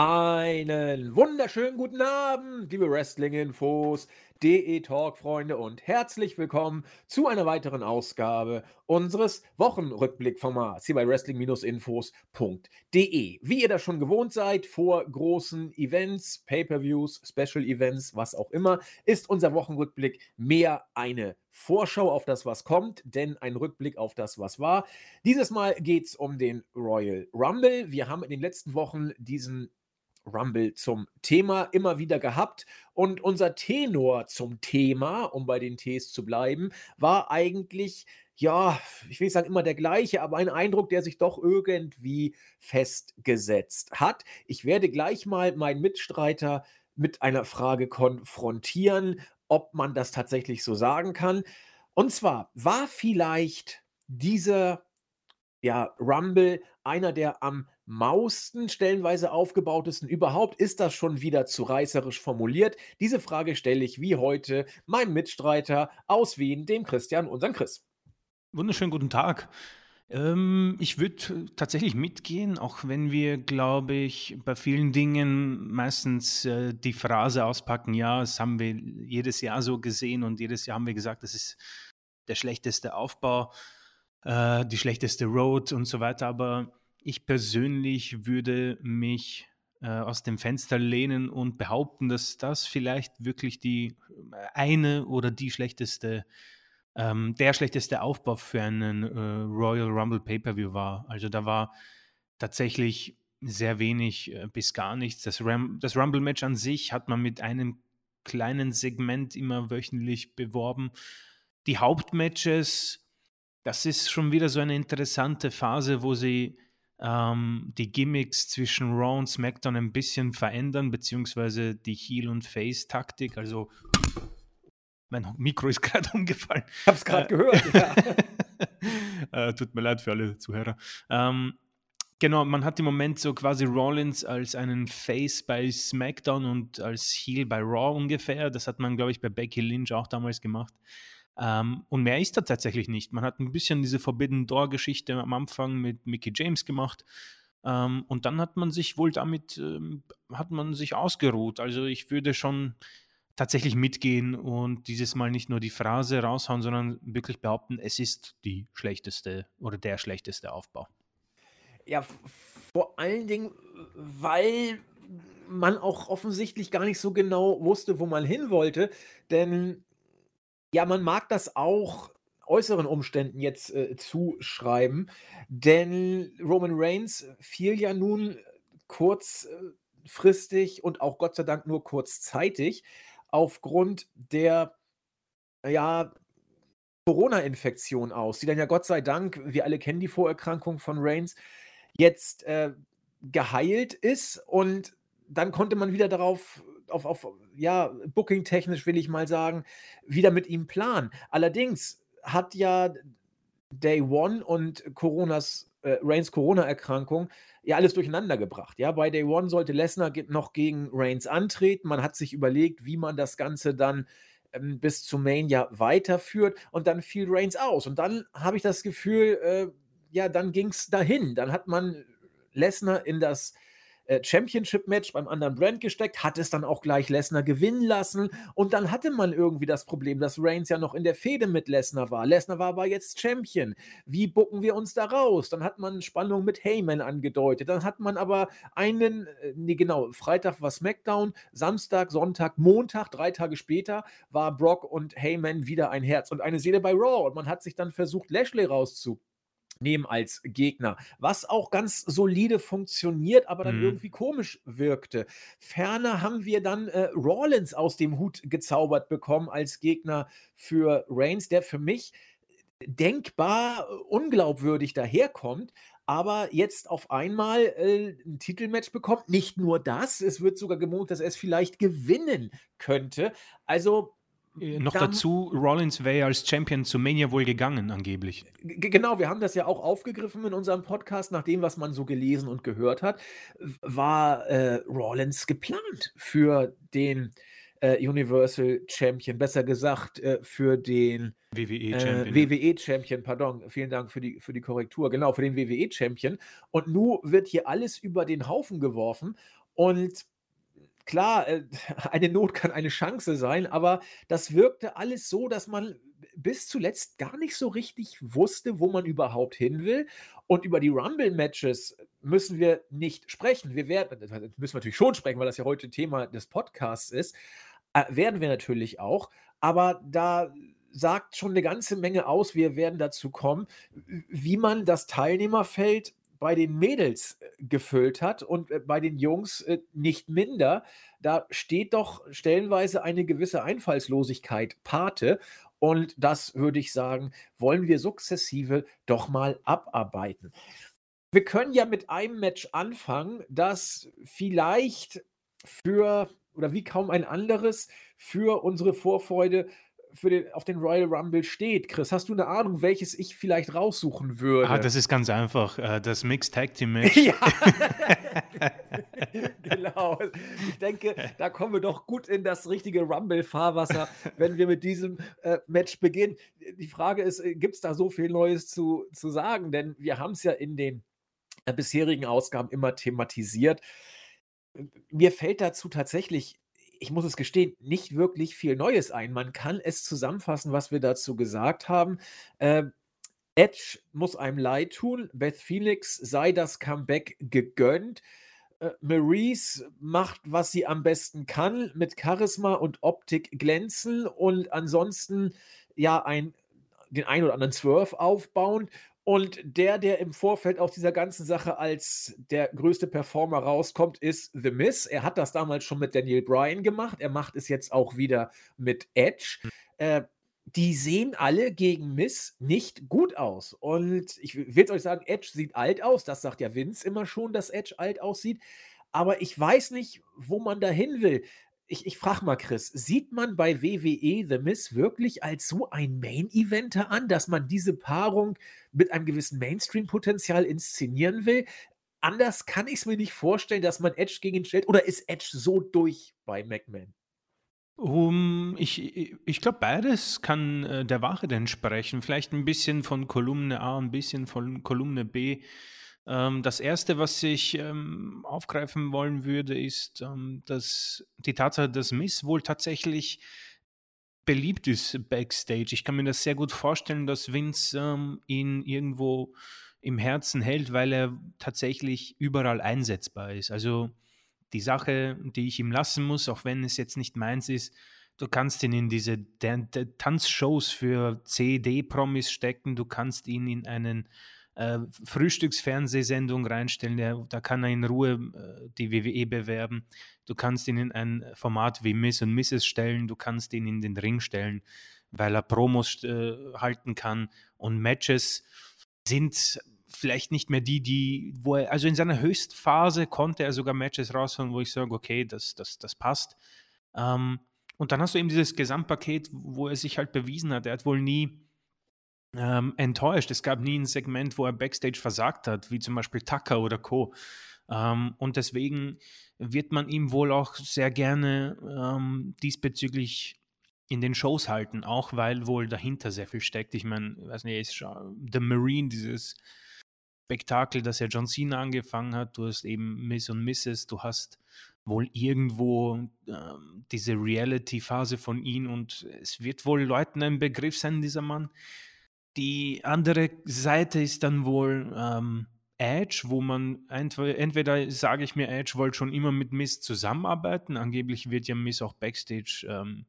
Einen wunderschönen guten Abend, liebe Wrestling-Infos, DE-Talk-Freunde und herzlich willkommen zu einer weiteren Ausgabe unseres Wochenrückblick-Formats hier bei Wrestling-Infos.de. Wie ihr das schon gewohnt seid, vor großen Events, Pay-Per-Views, Special-Events, was auch immer, ist unser Wochenrückblick mehr eine Vorschau auf das, was kommt, denn ein Rückblick auf das, was war. Dieses Mal geht es um den Royal Rumble. Wir haben in den letzten Wochen diesen Rumble zum Thema immer wieder gehabt. Und unser Tenor zum Thema, um bei den Ts zu bleiben, war eigentlich, ja, ich will nicht sagen immer der gleiche, aber ein Eindruck, der sich doch irgendwie festgesetzt hat. Ich werde gleich mal meinen Mitstreiter mit einer Frage konfrontieren, ob man das tatsächlich so sagen kann. Und zwar, war vielleicht dieser ja, Rumble einer der am mausten stellenweise aufgebautesten überhaupt? Ist das schon wieder zu reißerisch formuliert? Diese Frage stelle ich wie heute meinem Mitstreiter aus Wien, dem Christian, unseren Chris. Wunderschönen guten Tag. Ähm, ich würde tatsächlich mitgehen, auch wenn wir, glaube ich, bei vielen Dingen meistens äh, die Phrase auspacken, ja, das haben wir jedes Jahr so gesehen und jedes Jahr haben wir gesagt, das ist der schlechteste Aufbau, äh, die schlechteste Road und so weiter. Aber ich persönlich würde mich äh, aus dem Fenster lehnen und behaupten, dass das vielleicht wirklich die äh, eine oder die schlechteste, ähm, der schlechteste Aufbau für einen äh, Royal Rumble Pay-Per-View war. Also da war tatsächlich sehr wenig äh, bis gar nichts. Das, Ram das Rumble-Match an sich hat man mit einem kleinen Segment immer wöchentlich beworben. Die Hauptmatches, das ist schon wieder so eine interessante Phase, wo sie ähm, die Gimmicks zwischen Raw und SmackDown ein bisschen verändern, beziehungsweise die Heel- und Face-Taktik. Also, mein Mikro ist gerade umgefallen. Ich habe es gerade äh, gehört. Ja. äh, tut mir leid für alle Zuhörer. Ähm, genau, man hat im Moment so quasi Rollins als einen Face bei SmackDown und als Heel bei Raw ungefähr. Das hat man, glaube ich, bei Becky Lynch auch damals gemacht. Ähm, und mehr ist da tatsächlich nicht. Man hat ein bisschen diese Forbidden Door-Geschichte am Anfang mit Mickey James gemacht. Ähm, und dann hat man sich wohl damit, ähm, hat man sich ausgeruht. Also ich würde schon tatsächlich mitgehen und dieses Mal nicht nur die Phrase raushauen, sondern wirklich behaupten, es ist die schlechteste oder der schlechteste Aufbau. Ja, vor allen Dingen, weil man auch offensichtlich gar nicht so genau wusste, wo man hin wollte. Denn ja, man mag das auch äußeren Umständen jetzt, äh, zuschreiben, denn Roman Reigns fiel ja nun kurzfristig und auch Gott sei Dank nur kurzzeitig aufgrund der, ja, Corona-Infektion aus, die dann ja Gott sei Dank, wir alle kennen die Vorerkrankung von Reigns, jetzt, äh, geheilt ist und dann konnte man wieder darauf auf, auf ja, booking-technisch will ich mal sagen, wieder mit ihm planen. Allerdings hat ja Day One und Coronas, äh, Reigns Corona-Erkrankung ja alles durcheinander gebracht. Ja, bei Day One sollte Lesnar noch gegen Reigns antreten. Man hat sich überlegt, wie man das Ganze dann ähm, bis zum Mania weiterführt und dann fiel Reigns aus. Und dann habe ich das Gefühl, äh, ja, dann ging es dahin. Dann hat man Lesnar in das äh, Championship-Match beim anderen Brand gesteckt, hat es dann auch gleich Lesnar gewinnen lassen und dann hatte man irgendwie das Problem, dass Reigns ja noch in der Fehde mit Lesnar war. Lesnar war aber jetzt Champion. Wie bucken wir uns da raus? Dann hat man Spannung mit Heyman angedeutet. Dann hat man aber einen, äh, nee, genau, Freitag war SmackDown, Samstag, Sonntag, Montag, drei Tage später war Brock und Heyman wieder ein Herz und eine Seele bei Raw und man hat sich dann versucht, Lashley rauszu nehmen als Gegner, was auch ganz solide funktioniert, aber dann mhm. irgendwie komisch wirkte. Ferner haben wir dann äh, Rollins aus dem Hut gezaubert bekommen als Gegner für Reigns, der für mich denkbar unglaubwürdig daherkommt, aber jetzt auf einmal äh, ein Titelmatch bekommt. Nicht nur das, es wird sogar gemunkelt, dass er es vielleicht gewinnen könnte. Also äh, noch dann, dazu, Rollins wäre ja als Champion zu Mania wohl gegangen, angeblich. Genau, wir haben das ja auch aufgegriffen in unserem Podcast, nach dem, was man so gelesen und gehört hat, war äh, Rollins geplant für den äh, Universal Champion, besser gesagt äh, für den WWE äh, Champion. WWE Champion, pardon, vielen Dank für die, für die Korrektur, genau, für den WWE Champion. Und nun wird hier alles über den Haufen geworfen Und klar, äh, eine Not kann eine Chance sein, aber das wirkte alles so, dass man bis zuletzt gar nicht so richtig wusste, wo man überhaupt hin will. Und über die Rumble-Matches müssen wir nicht sprechen. Wir werden, müssen wir natürlich schon sprechen, weil das ja heute Thema des Podcasts ist. Äh, werden wir natürlich auch. Aber da sagt schon eine ganze Menge aus. Wir werden dazu kommen, wie man das Teilnehmerfeld bei den Mädels äh, gefüllt hat und äh, bei den Jungs äh, nicht minder. Da steht doch stellenweise eine gewisse Einfallslosigkeit Pate. Und das würde ich sagen, wollen wir sukzessive doch mal abarbeiten. Wir können ja mit einem Match anfangen, das vielleicht für oder wie kaum ein anderes für unsere Vorfreude für den, auf den Royal Rumble steht. Chris, hast du eine Ahnung, welches ich vielleicht raussuchen würde? Ah, das ist ganz einfach. Äh, das Mixed Tag Team Match. ja. genau. Ich denke, da kommen wir doch gut in das richtige Rumble-Fahrwasser, wenn wir mit diesem äh, Match beginnen. Die Frage ist, äh, gibt es da so viel Neues zu, zu sagen? Denn wir haben es ja in den äh, bisherigen Ausgaben immer thematisiert. Mir fällt dazu tatsächlich ich muss es gestehen, nicht wirklich viel Neues ein. Man kann es zusammenfassen, was wir dazu gesagt haben. Äh, Edge muss einem leid tun. Beth Phoenix sei das Comeback gegönnt. Äh, Maurice macht, was sie am besten kann, mit Charisma und Optik glänzen und ansonsten ja ein, den ein oder anderen Swerve aufbauen. Und der, der im Vorfeld aus dieser ganzen Sache als der größte Performer rauskommt, ist The Miz. Er hat das damals schon mit Daniel Bryan gemacht. Er macht es jetzt auch wieder mit Edge. Mhm. Äh, die sehen alle gegen Miss nicht gut aus. Und ich will euch sagen, Edge sieht alt aus. Das sagt ja Vince immer schon, dass Edge alt aussieht. Aber ich weiß nicht, wo man da hin will ich, ich frage mal, Chris, sieht man bei WWE The Miss wirklich als so ein Main-Eventer an, dass man diese Paarung mit einem gewissen Mainstream-Potenzial inszenieren will? Anders kann ich es mir nicht vorstellen, dass man Edge gegen ihn stellt. Oder ist Edge so durch bei McMahon? Um, ich ich glaube, beides kann äh, der Wahrheit entsprechen. Vielleicht ein bisschen von Kolumne A, ein bisschen von Kolumne B. Ähm, das erste, was ich ähm, aufgreifen wollen würde, ist ähm, dass die Tatsache, dass Miss wohl tatsächlich beliebt ist backstage. Ich kann mir das sehr gut vorstellen, dass Vince ähm, ihn irgendwo im Herzen hält, weil er tatsächlich überall einsetzbar ist. Also die Sache, die ich ihm lassen muss, auch wenn es jetzt nicht meins ist, du kannst ihn in diese Tanzshows für CD-Promis stecken, du kannst ihn in einen äh, Frühstücksfernsehsendung reinstellen, der, da kann er in Ruhe äh, die WWE bewerben. Du kannst ihn in ein Format wie Miss und Mrs. stellen, du kannst ihn in den Ring stellen, weil er Promos äh, halten kann und Matches sind vielleicht nicht mehr die, die, wo er, also in seiner Höchstphase konnte er sogar Matches rausholen, wo ich sage, okay, das, das, das passt. Ähm, und dann hast du eben dieses Gesamtpaket, wo er sich halt bewiesen hat. Er hat wohl nie ähm, enttäuscht. Es gab nie ein Segment, wo er Backstage versagt hat, wie zum Beispiel Tucker oder Co. Ähm, und deswegen wird man ihm wohl auch sehr gerne ähm, diesbezüglich in den Shows halten, auch weil wohl dahinter sehr viel steckt. Ich meine, weiß nicht, The Marine, dieses Spektakel, das ja John Cena angefangen hat. Du hast eben Miss und Mrs., du hast wohl irgendwo äh, diese Reality-Phase von ihm und es wird wohl Leuten ein Begriff sein, dieser Mann. Die andere Seite ist dann wohl ähm, Edge, wo man entweder, entweder sage ich mir, Edge wollte schon immer mit Miss zusammenarbeiten. Angeblich wird ja Miss auch backstage ähm,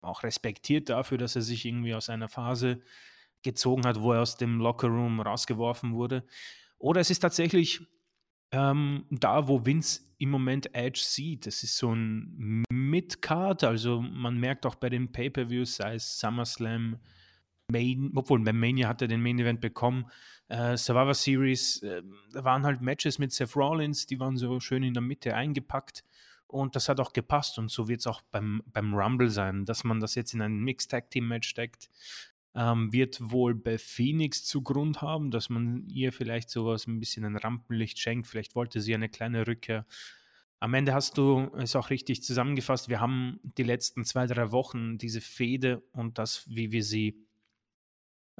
auch respektiert dafür, dass er sich irgendwie aus einer Phase gezogen hat, wo er aus dem Lockerroom rausgeworfen wurde. Oder es ist tatsächlich ähm, da, wo Vince im Moment Edge sieht. Es ist so ein Mid-Card, also man merkt auch bei den Pay-Per-Views, sei es SummerSlam, Main, obwohl bei Mania hat er den Main Event bekommen. Äh, Survivor Series, äh, da waren halt Matches mit Seth Rollins, die waren so schön in der Mitte eingepackt und das hat auch gepasst und so wird es auch beim, beim Rumble sein, dass man das jetzt in ein Mixed Tag Team Match steckt. Ähm, wird wohl bei Phoenix zu Grund haben, dass man ihr vielleicht sowas ein bisschen ein Rampenlicht schenkt. Vielleicht wollte sie eine kleine Rückkehr. Am Ende hast du es auch richtig zusammengefasst. Wir haben die letzten zwei, drei Wochen diese Fehde und das, wie wir sie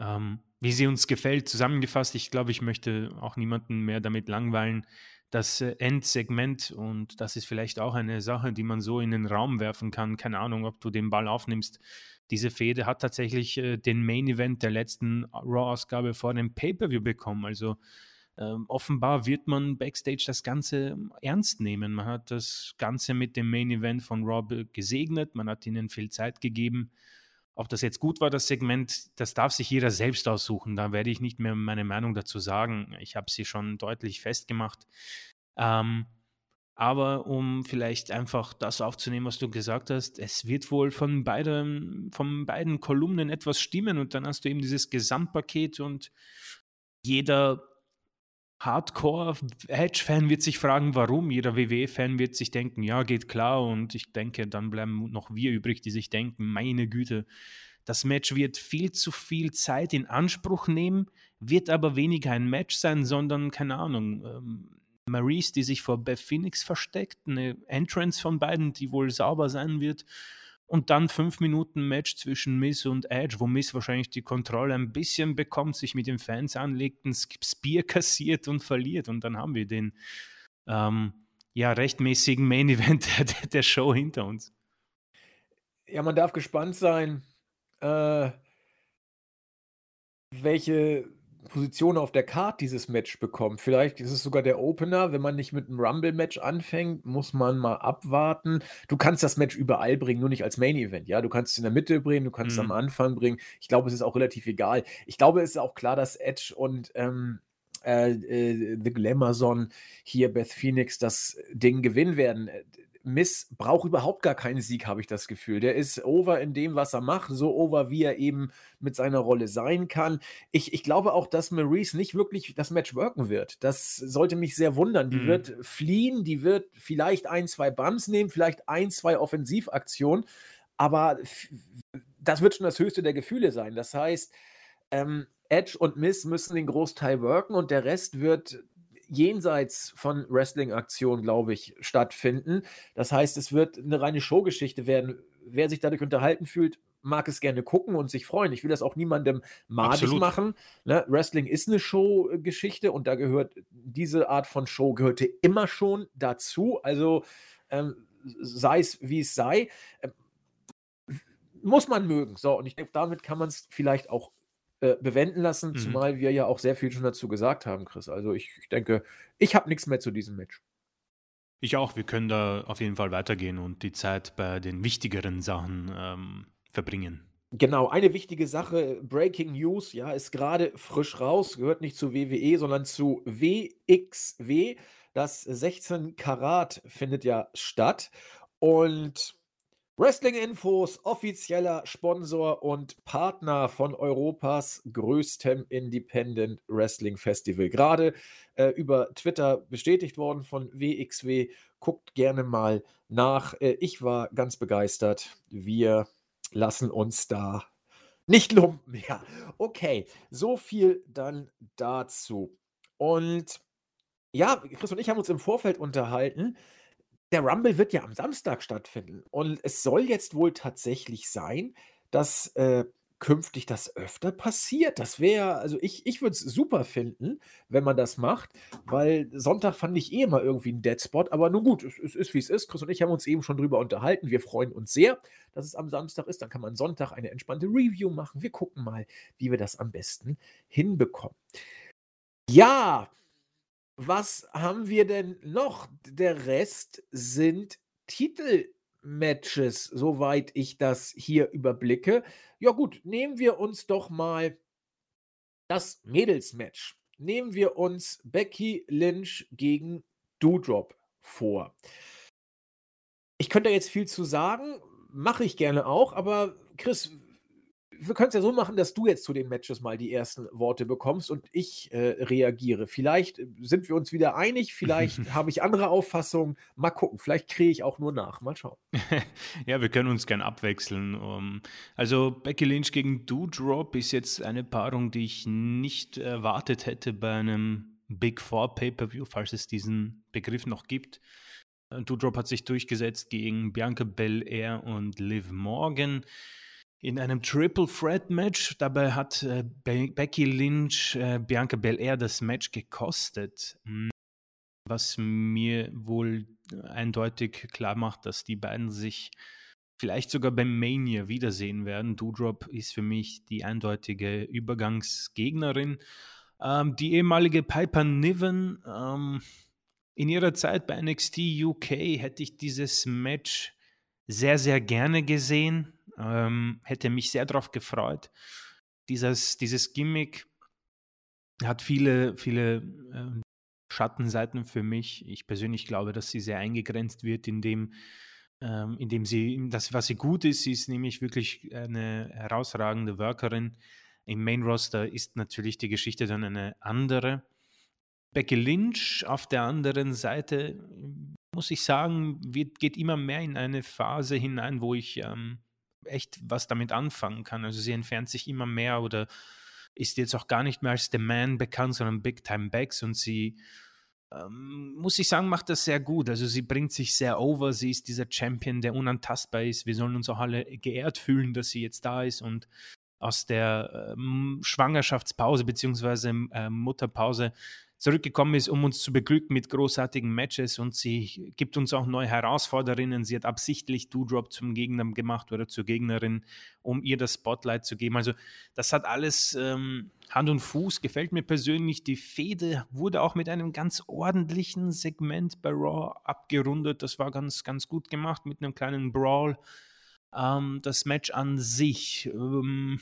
ähm, wie sie uns gefällt, zusammengefasst. Ich glaube, ich möchte auch niemanden mehr damit langweilen. das äh, Endsegment und das ist vielleicht auch eine Sache, die man so in den Raum werfen kann. Keine Ahnung, ob du den Ball aufnimmst. Diese Fehde hat tatsächlich äh, den Main Event der letzten Raw-Ausgabe vor dem Pay-Per-View bekommen. Also ähm, offenbar wird man backstage das Ganze ähm, ernst nehmen. Man hat das Ganze mit dem Main Event von Rob gesegnet, man hat ihnen viel Zeit gegeben. Ob das jetzt gut war, das Segment, das darf sich jeder selbst aussuchen. Da werde ich nicht mehr meine Meinung dazu sagen. Ich habe sie schon deutlich festgemacht. Ähm, aber um vielleicht einfach das aufzunehmen, was du gesagt hast, es wird wohl von beiden, von beiden Kolumnen etwas stimmen und dann hast du eben dieses Gesamtpaket und jeder Hardcore-Edge-Fan wird sich fragen, warum. Jeder WWE-Fan wird sich denken, ja, geht klar. Und ich denke, dann bleiben noch wir übrig, die sich denken, meine Güte, das Match wird viel zu viel Zeit in Anspruch nehmen, wird aber weniger ein Match sein, sondern, keine Ahnung, ähm, Maurice, die sich vor Beth Phoenix versteckt, eine Entrance von beiden, die wohl sauber sein wird und dann fünf Minuten Match zwischen Miss und Edge, wo Miss wahrscheinlich die Kontrolle ein bisschen bekommt, sich mit den Fans anlegt, ein Spear kassiert und verliert. Und dann haben wir den ähm, ja, rechtmäßigen Main Event der, der, Show hinter uns. Ja, man darf gespannt sein, äh, welche Position auf der Card dieses Match bekommt. Vielleicht ist es sogar der Opener. Wenn man nicht mit einem Rumble-Match anfängt, muss man mal abwarten. Du kannst das Match überall bringen, nur nicht als Main-Event. Ja, du kannst es in der Mitte bringen, du kannst es am mhm. Anfang bringen. Ich glaube, es ist auch relativ egal. Ich glaube, es ist auch klar, dass Edge und ähm, äh, äh, The Glamazon hier Beth Phoenix das Ding gewinnen werden. Miss braucht überhaupt gar keinen Sieg, habe ich das Gefühl. Der ist over in dem, was er macht, so over, wie er eben mit seiner Rolle sein kann. Ich, ich glaube auch, dass Maurice nicht wirklich das Match worken wird. Das sollte mich sehr wundern. Die mhm. wird fliehen, die wird vielleicht ein, zwei Bums nehmen, vielleicht ein, zwei Offensivaktionen, aber das wird schon das höchste der Gefühle sein. Das heißt, ähm, Edge und Miss müssen den Großteil worken und der Rest wird jenseits von Wrestling-Aktionen, glaube ich, stattfinden. Das heißt, es wird eine reine Showgeschichte werden. Wer sich dadurch unterhalten fühlt, mag es gerne gucken und sich freuen. Ich will das auch niemandem madig Absolut. machen. Ne? Wrestling ist eine Showgeschichte und da gehört diese Art von Show gehörte immer schon dazu. Also ähm, sei es wie es sei, äh, muss man mögen. So, und ich denke, damit kann man es vielleicht auch äh, bewenden lassen, mhm. zumal wir ja auch sehr viel schon dazu gesagt haben, Chris. Also ich, ich denke, ich habe nichts mehr zu diesem Match. Ich auch. Wir können da auf jeden Fall weitergehen und die Zeit bei den wichtigeren Sachen ähm, verbringen. Genau, eine wichtige Sache, Breaking News, ja, ist gerade frisch raus, gehört nicht zu WWE, sondern zu WXW. Das 16 Karat findet ja statt. Und Wrestling-Infos, offizieller Sponsor und Partner von Europas größtem Independent Wrestling Festival. Gerade äh, über Twitter bestätigt worden von WXW. Guckt gerne mal nach. Äh, ich war ganz begeistert. Wir lassen uns da nicht lumpen. Ja, okay. So viel dann dazu. Und ja, Chris und ich haben uns im Vorfeld unterhalten der Rumble wird ja am Samstag stattfinden und es soll jetzt wohl tatsächlich sein, dass, äh, künftig das öfter passiert. Das wäre also ich ich würde es super finden, wenn man das macht, weil Sonntag fand ich eh immer irgendwie ein Deadspot, aber nun gut, es es ist, wie es ist. Chris und ich haben uns eben schon drüber unterhalten. Wir freuen uns sehr, dass es am Samstag ist. Dann kann man Sonntag eine entspannte Review machen. Wir gucken mal, wie wir das am besten hinbekommen. Ja, was haben wir denn noch? Der Rest sind Titelmatches, soweit ich das hier überblicke. Ja gut, nehmen wir uns doch mal das Mädelsmatch. Nehmen wir uns Becky Lynch gegen Doudrop vor. Ich könnte jetzt viel zu sagen, mache ich gerne auch, aber Chris, wir können es ja so machen, dass du jetzt zu den Matches mal die ersten Worte bekommst und ich äh, reagiere. Vielleicht äh, sind wir uns wieder einig, vielleicht habe ich andere Auffassungen. Mal gucken, vielleicht kriege ich auch nur nach. Mal schauen. ja, wir können uns gern abwechseln. Um, also Becky Lynch gegen Doudrop ist jetzt eine Paarung, die ich nicht erwartet hätte bei einem Big Four Pay-Per-View, falls es diesen Begriff noch gibt. Doudrop hat sich durchgesetzt gegen Bianca Belair und Liv Morgan in einem Triple Threat Match. Dabei hat äh, Be Becky Lynch äh, Bianca Belair das Match gekostet. Hm. was mir wohl eindeutig klar macht, dass die beiden sich vielleicht sogar beim Mania wiedersehen werden. Doudrop ist für mich die eindeutige Übergangsgegnerin. Ähm, die ehemalige Piper Niven, ähm, in ihrer Zeit bei NXT UK hätte ich dieses Match sehr, sehr gerne gesehen. Ähm, hätte mich sehr darauf gefreut. Dieses, dieses Gimmick hat viele, viele äh, Schattenseiten für mich. Ich persönlich glaube, dass sie sehr eingegrenzt wird, indem, ähm, indem sie, das, was sie gut ist, sie ist nämlich wirklich eine herausragende Workerin. Im Main Roster ist natürlich die Geschichte dann eine andere. Becky Lynch auf der anderen Seite, muss ich sagen, wird, geht immer mehr in eine Phase hinein, wo ich ähm, echt was damit anfangen kann. Also sie entfernt sich immer mehr oder ist jetzt auch gar nicht mehr als The Man bekannt, sondern Big Time Backs und sie, ähm, muss ich sagen, macht das sehr gut. Also sie bringt sich sehr over, sie ist dieser Champion, der unantastbar ist. Wir sollen uns auch alle geehrt fühlen, dass sie jetzt da ist und aus der ähm, Schwangerschaftspause bzw. Äh, Mutterpause zurückgekommen ist, um uns zu beglücken mit großartigen Matches und sie gibt uns auch neue Herausforderinnen. Sie hat absichtlich Doudrop zum Gegner gemacht oder zur Gegnerin, um ihr das Spotlight zu geben. Also das hat alles ähm, Hand und Fuß, gefällt mir persönlich. Die Fehde wurde auch mit einem ganz ordentlichen Segment bei Raw abgerundet. Das war ganz, ganz gut gemacht mit einem kleinen Brawl. Ähm, das Match an sich. Ähm,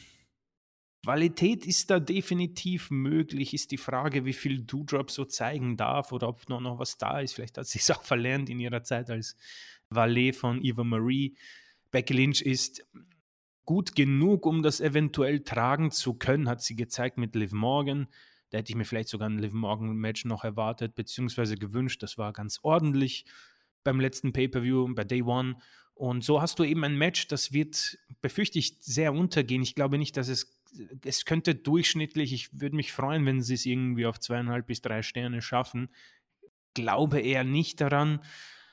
Qualität ist da definitiv möglich. Ist die Frage, wie viel Doudrop so zeigen darf oder ob noch, noch was da ist. Vielleicht hat sie es auch verlernt in ihrer Zeit als Valet von Eva Marie. Becky Lynch ist gut genug, um das eventuell tragen zu können, hat sie gezeigt mit Liv Morgan. Da hätte ich mir vielleicht sogar ein Liv Morgan-Match noch erwartet, beziehungsweise gewünscht. Das war ganz ordentlich beim letzten Pay-Per-View, bei Day One. Und so hast du eben ein Match, das wird, befürchte ich, sehr untergehen. Ich glaube nicht, dass es es könnte durchschnittlich, ich würde mich freuen, wenn sie es irgendwie auf zweieinhalb bis drei Sterne schaffen. Glaube eher nicht daran.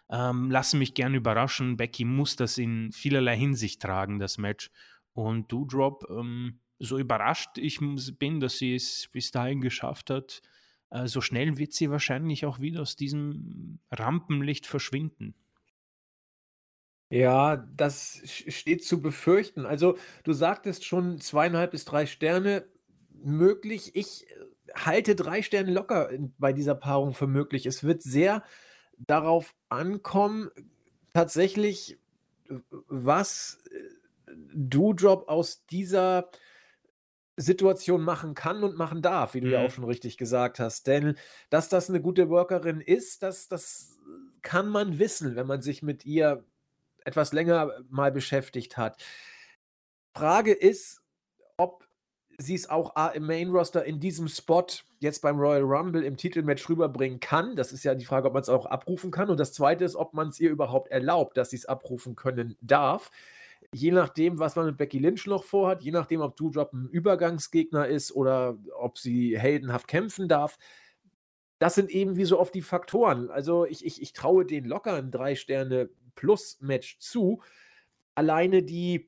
Ähm, lassen mich gern überraschen. Becky muss das in vielerlei Hinsicht tragen, das Match. Und Doudrop, ähm, so überrascht ich bin, dass sie es bis dahin geschafft hat, äh, so schnell wird sie wahrscheinlich auch wieder aus diesem Rampenlicht verschwinden. Ja, das steht zu befürchten. Also, du sagtest schon zweieinhalb bis drei Sterne möglich. Ich äh, halte drei Sterne locker bei dieser Paarung für möglich. Es wird sehr darauf ankommen, tatsächlich, was äh, Doudrop aus dieser Situation machen kann und machen darf, wie du ja auch mhm. schon richtig gesagt hast. Denn dass das eine gute Workerin ist, das das kann man wissen, wenn man sich mit ihr etwas länger mal beschäftigt hat. Frage ist, ob sie es auch im Main Roster in diesem Spot jetzt beim Royal Rumble im Titelmatch rüberbringen kann. Das ist ja die Frage, ob man es auch abrufen kann. Und das zweite ist, ob man es ihr überhaupt erlaubt, dass sie es abrufen können darf. Je nachdem, was man mit Becky Lynch noch vorhat, je nachdem, ob Doudrop ein Übergangsgegner ist oder ob sie heldenhaft kämpfen darf. Das sind eben wie so oft die Faktoren. Also ich, ich, ich traue den locker ein drei Sterne Plus-Match zu. Alleine die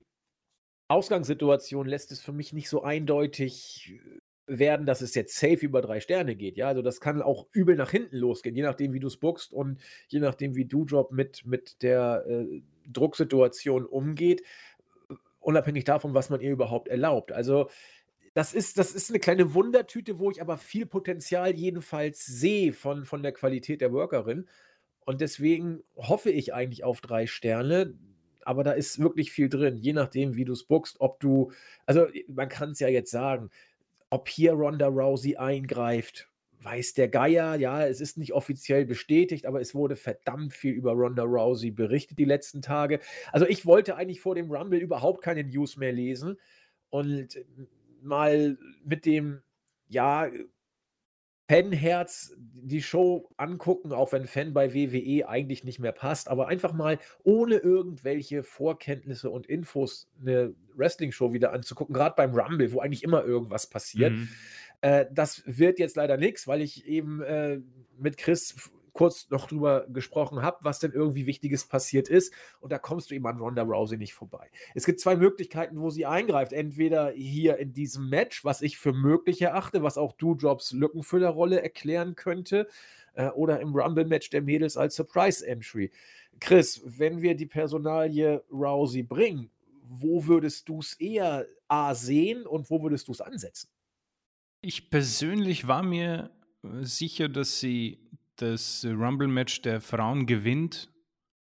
Ausgangssituation lässt es für mich nicht so eindeutig äh, werden, dass es jetzt safe über drei Sterne geht. Ja, also das kann auch übel nach hinten losgehen, je nachdem, wie du es bookst und je nachdem, wie Doudrop mit, mit der äh, Drucksituation umgeht, unabhängig davon, was man ihr überhaupt erlaubt. Also das ist, das ist eine kleine Wundertüte, wo ich aber viel Potenzial jedenfalls sehe von, von der Qualität der Workerin. Und deswegen hoffe ich eigentlich auf drei Sterne. Aber da ist wirklich viel drin, je nachdem, wie du es bookst, ob du, also man kann es ja jetzt sagen, ob hier Ronda Rousey eingreift, weiß der Geier, ja, es ist nicht offiziell bestätigt, aber es wurde verdammt viel über Ronda Rousey berichtet die letzten Tage. Also ich wollte eigentlich vor dem Rumble überhaupt keine News mehr lesen und mal mit dem, ja, Fanherz die Show angucken, auch wenn Fan bei WWE eigentlich nicht mehr passt, aber einfach mal ohne irgendwelche Vorkenntnisse und Infos eine Wrestling-Show wieder anzugucken, gerade beim Rumble, wo eigentlich immer irgendwas passiert. Mhm. Äh, das wird jetzt leider nichts, weil ich eben äh, mit Chris kurz noch drüber gesprochen habe, was denn irgendwie Wichtiges passiert ist. Und da kommst du eben an Ronda Rousey nicht vorbei. Es gibt zwei Möglichkeiten, wo sie eingreift. Entweder hier in diesem Match, was ich für möglich erachte, was auch Doudrops Lückenfüllerrolle erklären könnte. äh, oder im Rumble-Match der Mädels als Surprise-Entry. Chris, wenn wir die Personalie Rousey bringen, wo würdest du es eher A sehen und wo würdest du es ansetzen? Ich persönlich war mir äh, sicher, dass sie das Rumble-Match der Frauen gewinnt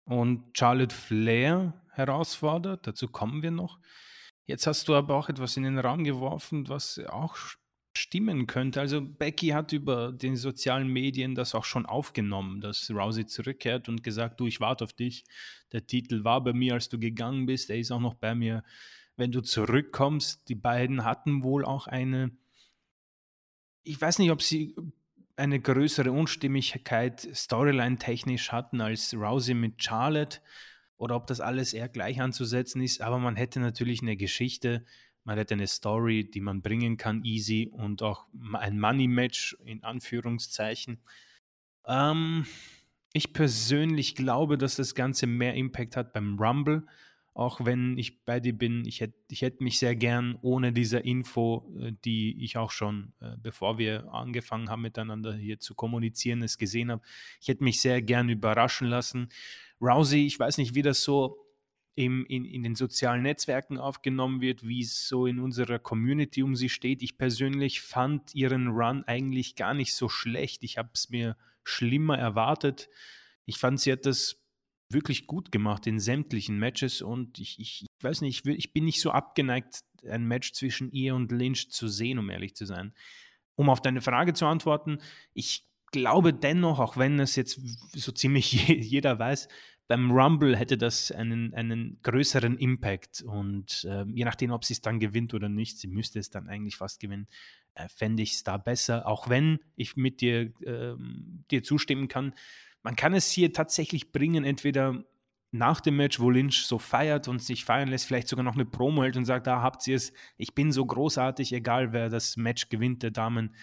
und Charlotte Flair herausfordert. Dazu kommen wir noch. Jetzt hast du aber auch etwas in den Raum geworfen, was auch stimmen könnte. Also Becky hat über den sozialen Medien das auch schon aufgenommen, dass Rousey zurückkehrt und gesagt, du, ich warte auf dich. Der Titel war bei mir, als du gegangen bist. Er ist auch noch bei mir, wenn du zurückkommst. Die beiden hatten wohl auch eine, ich weiß nicht, ob sie eine größere Unstimmigkeit storyline-technisch hatten als Rousey mit Charlotte oder ob das alles eher gleich anzusetzen ist, aber man hätte natürlich eine Geschichte, man hätte eine Story, die man bringen kann, easy und auch ein Money-Match in Anführungszeichen. Ähm, ich persönlich glaube, dass das Ganze mehr Impact hat beim Rumble, auch wenn ich bei dir bin. Ich hätte ich hätt mich sehr gern ohne diese Info, äh, die ich auch schon, äh, bevor wir angefangen haben, miteinander hier zu kommunizieren, es gesehen habe, ich hätte mich sehr gern überraschen lassen. Rousey, ich weiß nicht, wie das so im, in, in den sozialen Netzwerken aufgenommen wird, wie es so in unserer Community um sie steht. Ich persönlich fand ihren Run eigentlich gar nicht so schlecht. Ich habe es mir schlimmer erwartet. Ich fand, sie hat das wirklich gut gemacht in sämtlichen Matches und ich, ich, ich weiß nicht, ich, ich bin nicht so abgeneigt, ein Match zwischen ihr und Lynch zu sehen, um ehrlich zu sein. Um auf deine Frage zu antworten, ich glaube dennoch, auch wenn es jetzt so ziemlich jeder weiß, beim Rumble hätte das einen, einen größeren Impact und äh, je nachdem, ob sie es dann gewinnt oder nicht, sie müsste es dann eigentlich fast gewinnen, äh, fände ich es da besser, auch wenn ich mit dir, äh, dir zustimmen kann. Man kann es hier tatsächlich bringen, entweder nach dem Match, wo Lynch so feiert und sich feiern lässt, vielleicht sogar noch eine Promo hält und sagt, da habt ihr es, ich bin so großartig, egal wer das Match gewinnt, der Damen,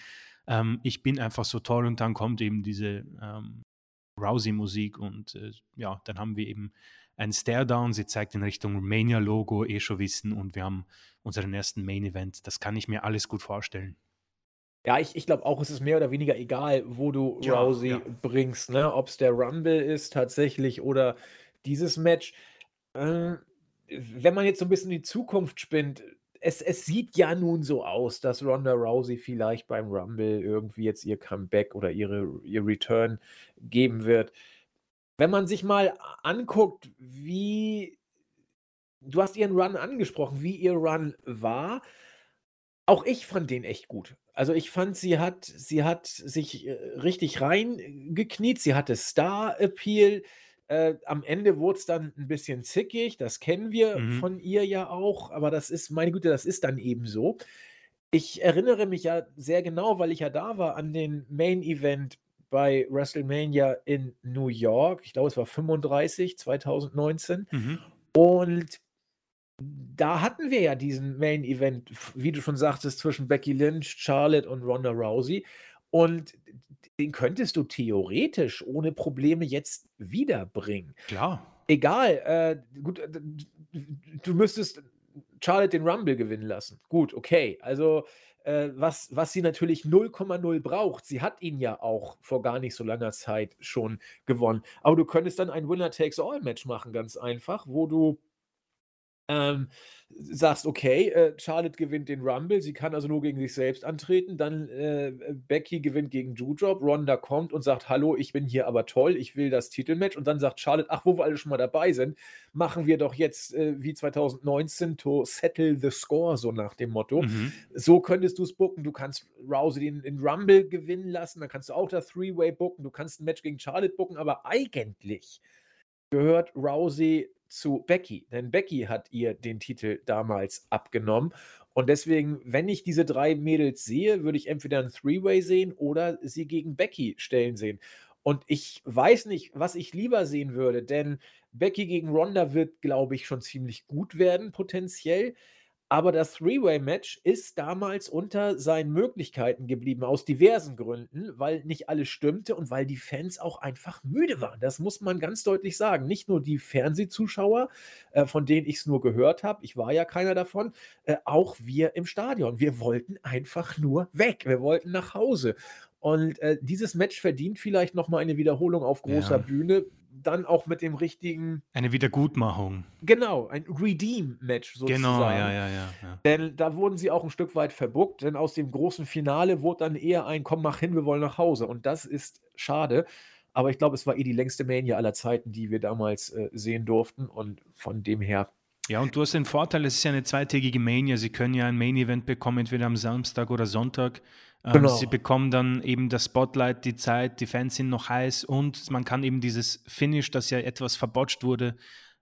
ähm, ich bin einfach so toll. Und dann kommt eben diese ähm, Rousey-Musik und äh, ja, dann haben wir eben ein Stare-Down, sie zeigt in Richtung Mania-Logo, eh schon wissen. Und wir haben unseren ersten Main-Event. Das kann ich mir alles gut vorstellen. Ja, ich, ich glaube auch, es ist mehr oder weniger egal, wo du ja, Rousey ja. bringst, ne? ob es der Rumble ist tatsächlich oder dieses Match. Äh, wenn man jetzt so ein bisschen in die Zukunft spinnt, es, es sieht ja nun so aus, dass Ronda Rousey vielleicht beim Rumble irgendwie jetzt ihr Comeback oder ihre, ihr Return geben wird. Wenn man sich mal anguckt, wie du hast ihren Run angesprochen, wie ihr Run war. Auch ich fand den echt gut. Also ich fand, sie hat, sie hat sich äh, richtig reingekniet, sie hatte Star-Appeal, äh, am Ende wurde es dann ein bisschen zickig, das kennen wir Mhm. von ihr ja auch, aber das ist meine Güte, das ist dann eben so. Ich erinnere mich ja sehr genau, weil ich ja da war, an den Main Event bei WrestleMania in New York. Ich glaube, es war 35, 2019. Mhm. Und da hatten wir ja diesen Main Event, wie du schon sagtest, zwischen Becky Lynch, Charlotte und Ronda Rousey. Und den könntest du theoretisch ohne Probleme jetzt wiederbringen. Klar. Egal, äh, gut, du müsstest Charlotte den Rumble gewinnen lassen. Gut, okay. Also, äh, was, was sie natürlich 0,0 braucht, sie hat ihn ja auch vor gar nicht so langer Zeit schon gewonnen. Aber du könntest dann ein Winner-Takes-All-Match machen, ganz einfach, wo du ähm, sagst, okay, äh, Charlotte gewinnt den Rumble, sie kann also nur gegen sich selbst antreten, dann äh, Becky gewinnt gegen Judrop, Ronda kommt und sagt, hallo, ich bin hier aber toll, ich will das Titelmatch und dann sagt Charlotte, ach, wo wir alle schon mal dabei sind, machen wir doch jetzt äh, wie 2019 to settle the score, so nach dem Motto. Mhm. So könntest du es booken, du kannst Rousey den, den Rumble gewinnen lassen, dann kannst du auch das Three-Way booken, du kannst ein Match gegen Charlotte booken, aber eigentlich gehört Rousey zu Becky, denn Becky hat ihr den Titel damals abgenommen. Und deswegen, wenn ich diese drei Mädels sehe, würde ich entweder ein Three-Way sehen oder sie gegen Becky stellen sehen. Und ich weiß nicht, was ich lieber sehen würde, denn Becky gegen Ronda wird, glaube ich, schon ziemlich gut werden, potenziell. Aber das Three-Way-Match ist damals unter seinen Möglichkeiten geblieben, aus diversen Gründen, weil nicht alles stimmte und weil die Fans auch einfach müde waren. Das muss man ganz deutlich sagen. Nicht nur die Fernsehzuschauer, äh, von denen ich es nur gehört habe, ich war ja keiner davon, äh, auch wir im Stadion. Wir wollten einfach nur weg. Wir wollten nach Hause. Und äh, dieses Match verdient vielleicht nochmal eine Wiederholung auf großer Ja. Bühne. Dann auch mit dem richtigen, Eine Wiedergutmachung. genau, ein Redeem-Match sozusagen. Genau, ja, ja, ja, ja. Denn da wurden sie auch ein Stück weit verbuckt, denn aus dem großen Finale wurde dann eher ein Komm, mach hin, wir wollen nach Hause. Und das ist schade. Aber ich glaube, es war eh die längste Mania aller Zeiten, die wir damals äh, sehen durften. Und von dem her, Ja, und du hast den Vorteil, es ist ja eine zweitägige Mania. Sie können ja ein Main-Event bekommen, entweder am Samstag oder Sonntag. Ähm, Genau. Sie bekommen dann eben das Spotlight, die Zeit, die Fans sind noch heiß und man kann eben dieses Finish, das ja etwas verbotscht wurde,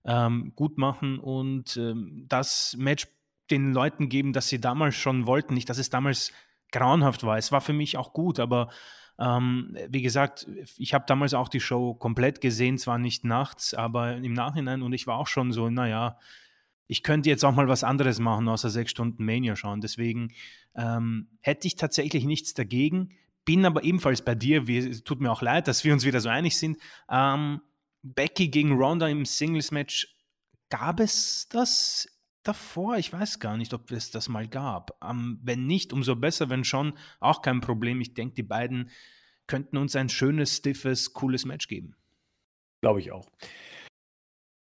ähm, gut machen und ähm, das Match den Leuten geben, das sie damals schon wollten. Nicht, dass es damals grauenhaft war. Es war für mich auch gut, aber ähm, wie gesagt, ich habe damals auch die Show komplett gesehen, zwar nicht nachts, aber im Nachhinein und ich war auch schon so, naja, ich könnte jetzt auch mal was anderes machen, außer sechs Stunden Mania schauen. Deswegen ähm, hätte ich tatsächlich nichts dagegen, bin aber ebenfalls bei dir. Es tut mir auch leid, dass wir uns wieder so einig sind. Ähm, Becky gegen Ronda im Singles-Match, gab es das davor? Ich weiß gar nicht, ob es das mal gab. Ähm, wenn nicht, umso besser. Wenn schon, auch kein Problem. Ich denke, die beiden könnten uns ein schönes, stiffes, cooles Match geben. glaube ich auch.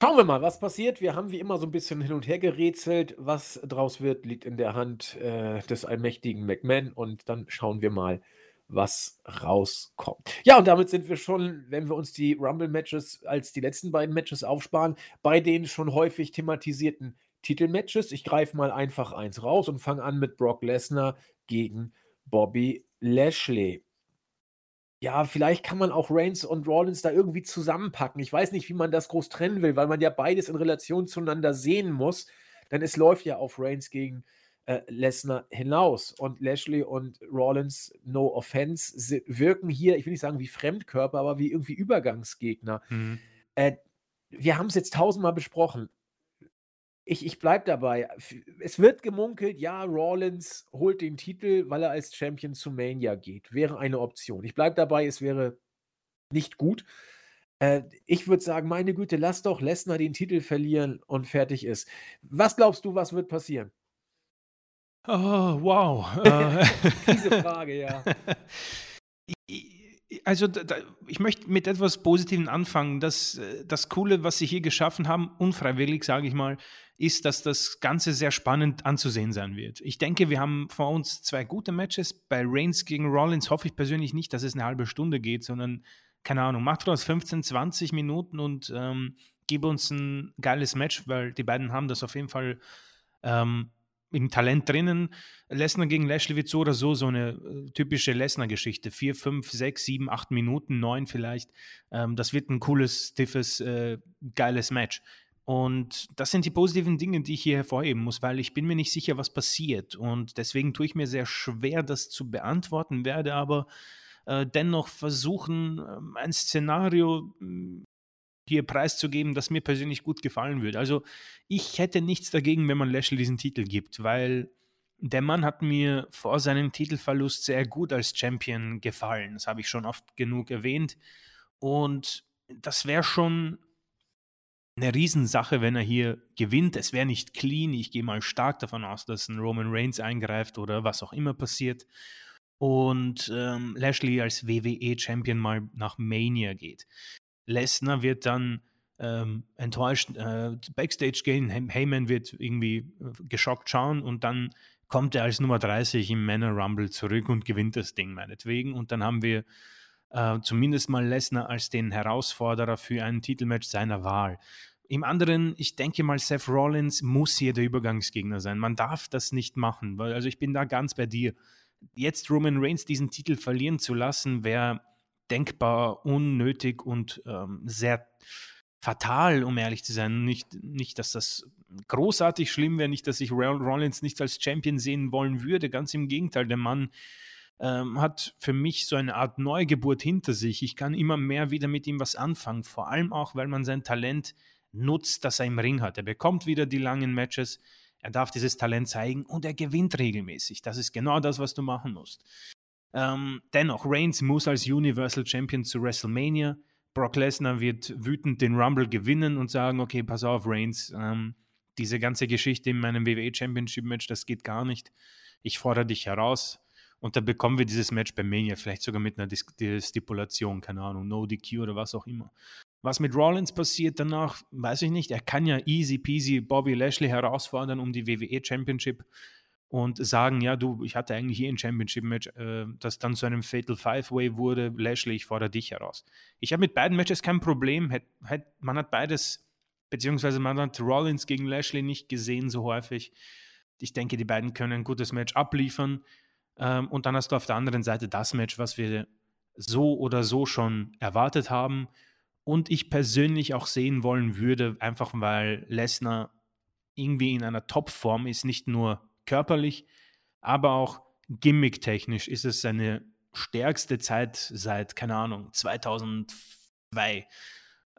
Schauen wir mal, was passiert. Wir haben wie immer so ein bisschen hin und her gerätselt. Was draus wird, liegt in der Hand äh, des allmächtigen McMahon. Und dann schauen wir mal, was rauskommt. Ja, und damit sind wir schon, wenn wir uns die Rumble-Matches als die letzten beiden Matches aufsparen, bei den schon häufig thematisierten Titelmatches. Ich greife mal einfach eins raus und fange an mit Brock Lesnar gegen Bobby Lashley. Ja, vielleicht kann man auch Reigns und Rollins da irgendwie zusammenpacken. Ich weiß nicht, wie man das groß trennen will, weil man ja beides in Relation zueinander sehen muss. Denn es läuft ja auf Reigns gegen äh, Lesnar hinaus. Und Lashley und Rollins, no offense, wirken hier, ich will nicht sagen wie Fremdkörper, aber wie irgendwie Übergangsgegner. Äh, wir haben es jetzt tausendmal besprochen. Ich, ich bleibe dabei. Es wird gemunkelt, ja, Rollins holt den Titel, weil er als Champion zu Mania geht. Wäre eine Option. Ich bleibe dabei, es wäre nicht gut. Äh, ich würde sagen, meine Güte, lass doch Lesnar den Titel verlieren und fertig ist. Was glaubst du, was wird passieren? Oh, wow. Äh, Diese Frage, ja. Also, da, ich möchte mit etwas Positivem anfangen. Das, äh, das Coole, was sie hier geschaffen haben, unfreiwillig, sage ich mal, ist, dass das Ganze sehr spannend anzusehen sein wird. Ich denke, wir haben vor uns zwei gute Matches. Bei Reigns gegen Rollins hoffe ich persönlich nicht, dass es eine halbe Stunde geht, sondern, keine Ahnung, macht daraus 15, 20 Minuten und ähm, gib uns ein geiles Match, weil die beiden haben das auf jeden Fall ähm, im Talent drinnen. Lesnar gegen Lashley wird so oder so so eine äh, typische Lesnar-Geschichte. Vier, fünf, sechs, sieben, acht Minuten, neun vielleicht. Ähm, das wird ein cooles, stiffes, äh, geiles Match. Und das sind die positiven Dinge, die ich hier hervorheben muss, weil ich bin mir nicht sicher, was passiert. Und deswegen tue ich mir sehr schwer, das zu beantworten, werde aber äh, dennoch versuchen, ähm, ein Szenario mh, hier preiszugeben, das mir persönlich gut gefallen würde. Also ich hätte nichts dagegen, wenn man Lashley diesen Titel gibt, weil der Mann hat mir vor seinem Titelverlust sehr gut als Champion gefallen. Das habe ich schon oft genug erwähnt. Und das wäre schon eine Riesensache, wenn er hier gewinnt. Es wäre nicht clean. Ich gehe mal stark davon aus, dass ein Roman Reigns eingreift oder was auch immer passiert. Und ähm, Lashley als WWE-Champion mal nach Mania geht. Lesnar wird dann ähm, enttäuscht äh, Backstage gehen. Hey- Heyman wird irgendwie äh, geschockt schauen und dann kommt er als Nummer 30 im Männer Rumble zurück und gewinnt das Ding meinetwegen. Und dann haben wir äh, zumindest mal Lesnar als den Herausforderer für ein Titelmatch seiner Wahl. Im anderen, ich denke mal, Seth Rollins muss hier der Übergangsgegner sein. Man darf das nicht machen, weil also ich bin da ganz bei dir. Jetzt Roman Reigns diesen Titel verlieren zu lassen, wäre denkbar unnötig und ähm, sehr fatal, um ehrlich zu sein. Nicht, nicht, dass das großartig schlimm wäre, nicht, dass ich Roll- Rollins nicht als Champion sehen wollen würde. Ganz im Gegenteil, der Mann ähm, hat für mich so eine Art Neugeburt hinter sich. Ich kann immer mehr wieder mit ihm was anfangen, vor allem auch, weil man sein Talent nutzt, das er im Ring hat. Er bekommt wieder die langen Matches, er darf dieses Talent zeigen und er gewinnt regelmäßig. Das ist genau das, was du machen musst. Ähm, dennoch, Reigns muss als Universal Champion zu WrestleMania. Brock Lesnar wird wütend den Rumble gewinnen und sagen, okay, pass auf, Reigns, ähm, diese ganze Geschichte in meinem WWE Championship Match, das geht gar nicht. Ich fordere dich heraus. Und dann bekommen wir dieses Match bei Mania, vielleicht sogar mit einer Dis Stipulation, keine Ahnung, No DQ oder was auch immer. Was mit Rollins passiert danach, weiß ich nicht. Er kann ja easy peasy Bobby Lashley herausfordern um die WWE Championship und sagen, ja, du, ich hatte eigentlich hier ein Championship-Match, äh, das dann zu einem Fatal Five-Way wurde. Lashley, ich fordere dich heraus. Ich habe mit beiden Matches kein Problem. Hätt, hätt, man hat beides, beziehungsweise man hat Rollins gegen Lashley nicht gesehen so häufig. Ich denke, die beiden können ein gutes Match abliefern. Ähm, und dann hast du auf der anderen Seite das Match, was wir so oder so schon erwartet haben. Und ich persönlich auch sehen wollen würde, einfach weil Lesnar irgendwie in einer Topform ist, nicht nur körperlich, aber auch gimmicktechnisch ist es seine stärkste Zeit seit, keine Ahnung, 2002.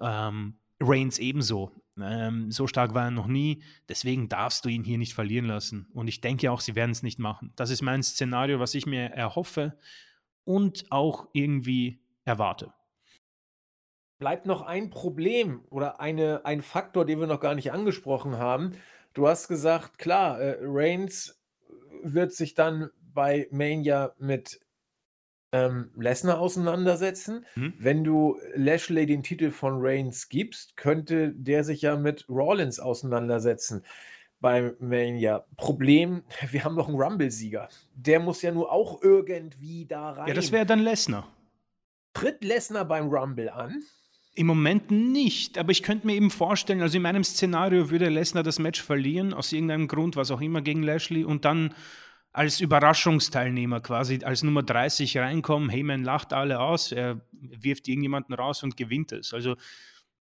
Ähm, Reigns ebenso. Ähm, so stark war er noch nie. Deswegen darfst du ihn hier nicht verlieren lassen. Und ich denke auch, sie werden es nicht machen. Das ist mein Szenario, was ich mir erhoffe und auch irgendwie erwarte. Bleibt noch ein Problem oder eine, ein Faktor, den wir noch gar nicht angesprochen haben. Du hast gesagt, klar, äh, Reigns wird sich dann bei Mania mit ähm, Lesnar auseinandersetzen. Mhm. Wenn du Lashley den Titel von Reigns gibst, könnte der sich ja mit Rollins auseinandersetzen beim Mania. Problem, wir haben noch einen Rumble-Sieger. Der muss ja nur auch irgendwie da rein. Ja, das wäre dann Lesnar. Tritt Lesnar beim Rumble an? Im Moment nicht, aber ich könnte mir eben vorstellen, also in meinem Szenario würde Lesnar das Match verlieren, aus irgendeinem Grund, was auch immer, gegen Lashley und dann als Überraschungsteilnehmer quasi als Nummer 30 reinkommen. Heyman lacht alle aus, er wirft irgendjemanden raus und gewinnt es. Also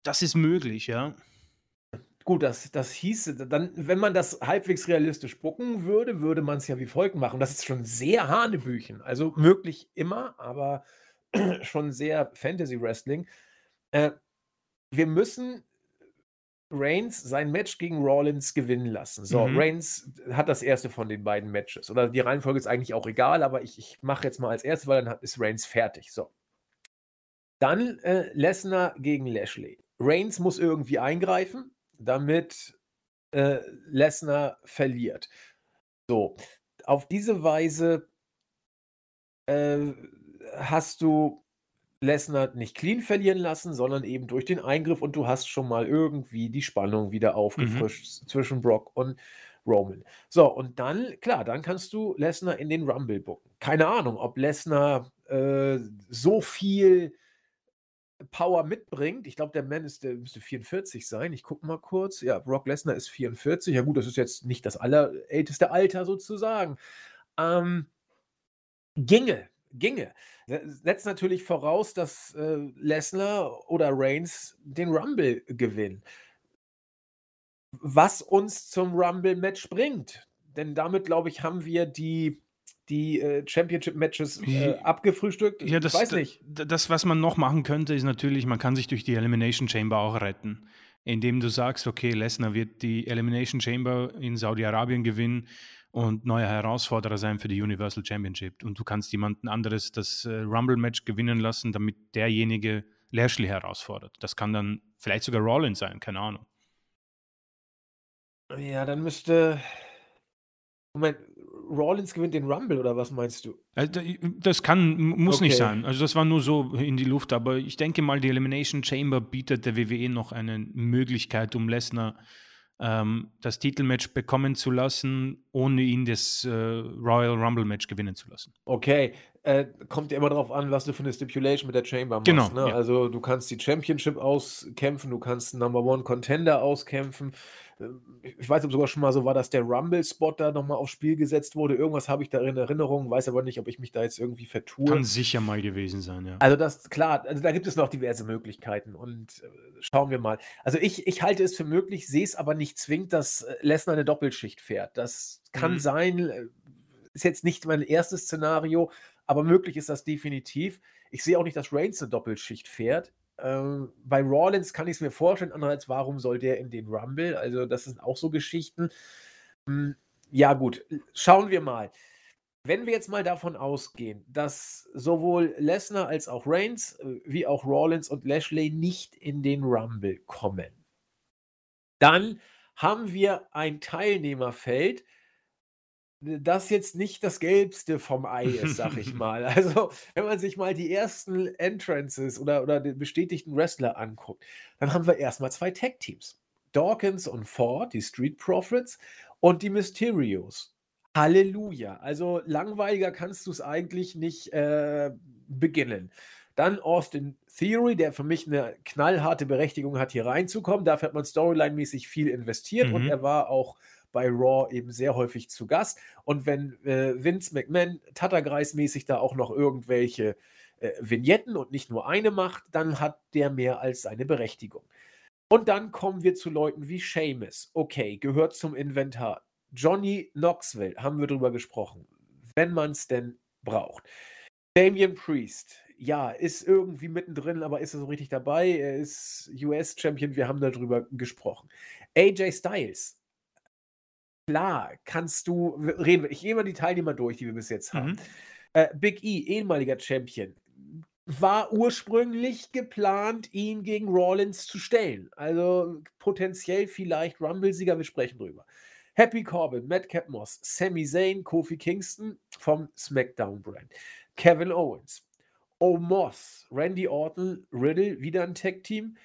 das ist möglich, ja. Gut, das, das hieße, dann, wenn man das halbwegs realistisch bucken würde, würde man es ja wie folgt machen. Das ist schon sehr Hanebüchen. Also möglich immer, aber schon sehr Fantasy-Wrestling. Äh, wir müssen Reigns sein Match gegen Rollins gewinnen lassen. So, mhm. Reigns hat das erste von den beiden Matches. Oder die Reihenfolge ist eigentlich auch egal, aber ich, ich mache jetzt mal als erstes, weil dann ist Reigns fertig. So. Dann äh, Lesnar gegen Lashley. Reigns muss irgendwie eingreifen, damit äh, Lesnar verliert. So, auf diese Weise äh, hast du Lesnar nicht clean verlieren lassen, sondern eben durch den Eingriff und du hast schon mal irgendwie die Spannung wieder mhm. aufgefrischt mhm. zwischen Brock und Roman. So, und dann, klar, dann kannst du Lesnar in den Rumble bucken. Keine Ahnung, ob Lesnar äh, so viel Power mitbringt. Ich glaube, der Mann ist, der müsste 44 sein. Ich gucke mal kurz. Ja, Brock Lesnar ist 44. Ja, gut, das ist jetzt nicht das allerälteste Alter sozusagen. Ähm, ginge, ginge. Setzt natürlich voraus, dass äh, Lesnar oder Reigns den Rumble gewinnen. Was uns zum Rumble-Match bringt. Denn damit, glaube ich, haben wir die, die äh, Championship-Matches äh, abgefrühstückt. Ja, das, ich weiß nicht. Das, was man noch machen könnte, ist natürlich, man kann sich durch die Elimination Chamber auch retten. Indem du sagst, okay, Lesnar wird die Elimination Chamber in Saudi-Arabien gewinnen und neuer Herausforderer sein für die Universal Championship. Und du kannst jemanden anderes das äh, Rumble-Match gewinnen lassen, damit derjenige Lashley herausfordert. Das kann dann vielleicht sogar Rollins sein, keine Ahnung. Ja, dann müsste. Moment, Rollins gewinnt den Rumble oder was meinst du? Äh, das kann, muss okay. nicht sein. Also das war nur so in die Luft, aber ich denke mal, die Elimination Chamber bietet der WWE noch eine Möglichkeit, um Lesnar ähm, das Titelmatch bekommen zu lassen, ohne ihn das äh, Royal Rumble Match gewinnen zu lassen. Okay, äh, kommt ja immer darauf an, was du für eine Stipulation mit der Chamber machst. Genau. Ne? Ja. Also du kannst die Championship auskämpfen, du kannst Number One Contender auskämpfen. Äh, ich weiß ob sogar schon mal so war, dass der Rumble-Spot da nochmal aufs Spiel gesetzt wurde. Irgendwas habe ich da in Erinnerung, weiß aber nicht, ob ich mich da jetzt irgendwie vertue. Kann sicher mal gewesen sein, ja. Also das, klar, also da gibt es noch diverse Möglichkeiten und äh, schauen wir mal. Also ich, ich halte es für möglich, sehe es aber nicht zwingend, dass äh, Lesnar eine Doppelschicht fährt. Das kann mhm. sein, ist jetzt nicht mein erstes Szenario, aber möglich ist das definitiv. Ich sehe auch nicht, dass Reigns eine Doppelschicht fährt. Ähm, bei Rawlins kann ich es mir vorstellen, andererseits, warum soll der in den Rumble? Also, das sind auch so Geschichten. Hm, ja, gut, schauen wir mal. Wenn wir jetzt mal davon ausgehen, dass sowohl Lesnar als auch Reigns, äh, wie auch Rawlins und Lashley nicht in den Rumble kommen, dann haben wir ein Teilnehmerfeld, das jetzt nicht das Gelbste vom Ei ist, sag ich mal. Also, wenn man sich mal die ersten Entrances oder, oder den bestätigten Wrestler anguckt, dann haben wir erstmal zwei Tag-Teams. Dawkins und Ford, die Street Profits und die Mysterios. Halleluja. Also langweiliger kannst du es eigentlich nicht äh, beginnen. Dann Austin Theory, der für mich eine knallharte Berechtigung hat, hier reinzukommen. Dafür hat man Storyline-mäßig viel investiert mhm. und er war auch bei Raw eben sehr häufig zu Gast. Und wenn äh, Vince McMahon Tatterkreis-mäßig da auch noch irgendwelche äh, Vignetten und nicht nur eine macht, dann hat der mehr als seine Berechtigung. Und dann kommen wir zu Leuten wie Seamus. Okay, gehört zum Inventar. Johnny Knoxville, haben wir drüber gesprochen. Wenn man es denn braucht. Damien Priest, ja, ist irgendwie mittendrin, aber ist er so richtig dabei? Er ist US-Champion, wir haben darüber gesprochen. AJ Styles, klar, kannst du, reden ich gehe mal die Teilnehmer durch, die wir bis jetzt haben. Mhm. Äh, Big E, ehemaliger Champion, war ursprünglich geplant, ihn gegen Rollins zu stellen. Also potenziell vielleicht Rumble-Sieger, wir sprechen drüber. Happy Corbin, Madcap Moss, Sami Zayn, Kofi Kingston vom SmackDown-Brand. Kevin Owens, Omos, Randy Orton, Riddle, wieder ein Tag-Team.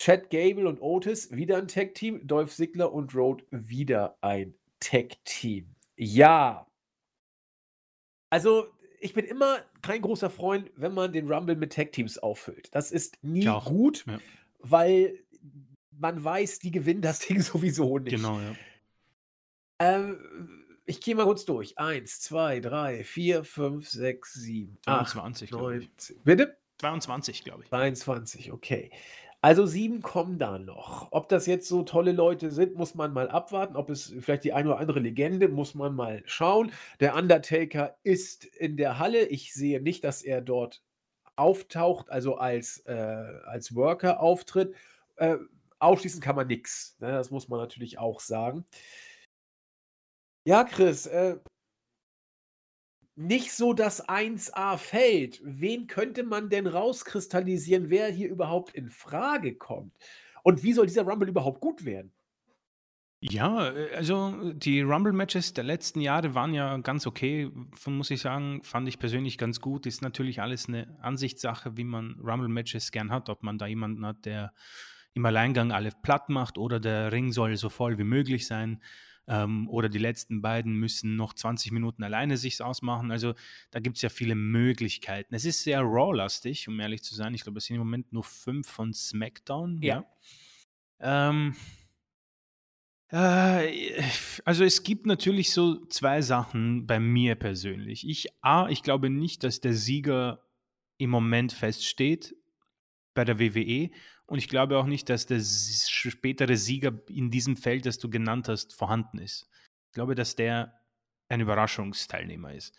Chad Gable und Otis, wieder ein Tag-Team. Dolph Ziggler und Road, wieder ein Tag-Team. Ja. Also, ich bin immer kein großer Freund, wenn man den Rumble mit Tag-Teams auffüllt. Das ist nie gut, ja. weil man weiß, die gewinnen das Ding sowieso nicht. Genau, ja. Ähm, ich gehe mal kurz durch. Eins, zwei, drei, vier, fünf, sechs, sieben, 22, acht, neun, Bitte? 22, glaube ich. 22, okay. Also sieben kommen da noch. Ob das jetzt so tolle Leute sind, muss man mal abwarten. Ob es vielleicht die eine oder andere Legende, muss man mal schauen. Der Undertaker ist in der Halle. Ich sehe nicht, dass er dort auftaucht, also als, äh, als Worker auftritt. Äh, ausschließen kann man nichts. Ne? Das muss man natürlich auch sagen. Ja, Chris, äh, nicht so das 1A-Feld. Wen könnte man denn rauskristallisieren, wer hier überhaupt in Frage kommt? Und wie soll dieser Rumble überhaupt gut werden? Ja, äh, also die Rumble-Matches der letzten Jahre waren ja ganz okay, muss ich sagen, fand ich persönlich ganz gut. Ist natürlich alles eine Ansichtssache, wie man Rumble-Matches gern hat, ob man da jemanden hat, der im Alleingang alle platt macht oder der Ring soll so voll wie möglich sein ähm, oder die letzten beiden müssen noch 20 Minuten alleine sich ausmachen. Also da gibt es ja viele Möglichkeiten. Es ist sehr Raw-lastig, um ehrlich zu sein. Ich glaube, es sind im Moment nur fünf von SmackDown. Ja. ja. Ähm, äh, also es gibt natürlich so zwei Sachen bei mir persönlich. Ich, A, ich glaube nicht, dass der Sieger im Moment feststeht bei der WWE und ich glaube auch nicht, dass der spätere Sieger in diesem Feld, das du genannt hast, vorhanden ist. Ich glaube, dass der ein Überraschungsteilnehmer ist.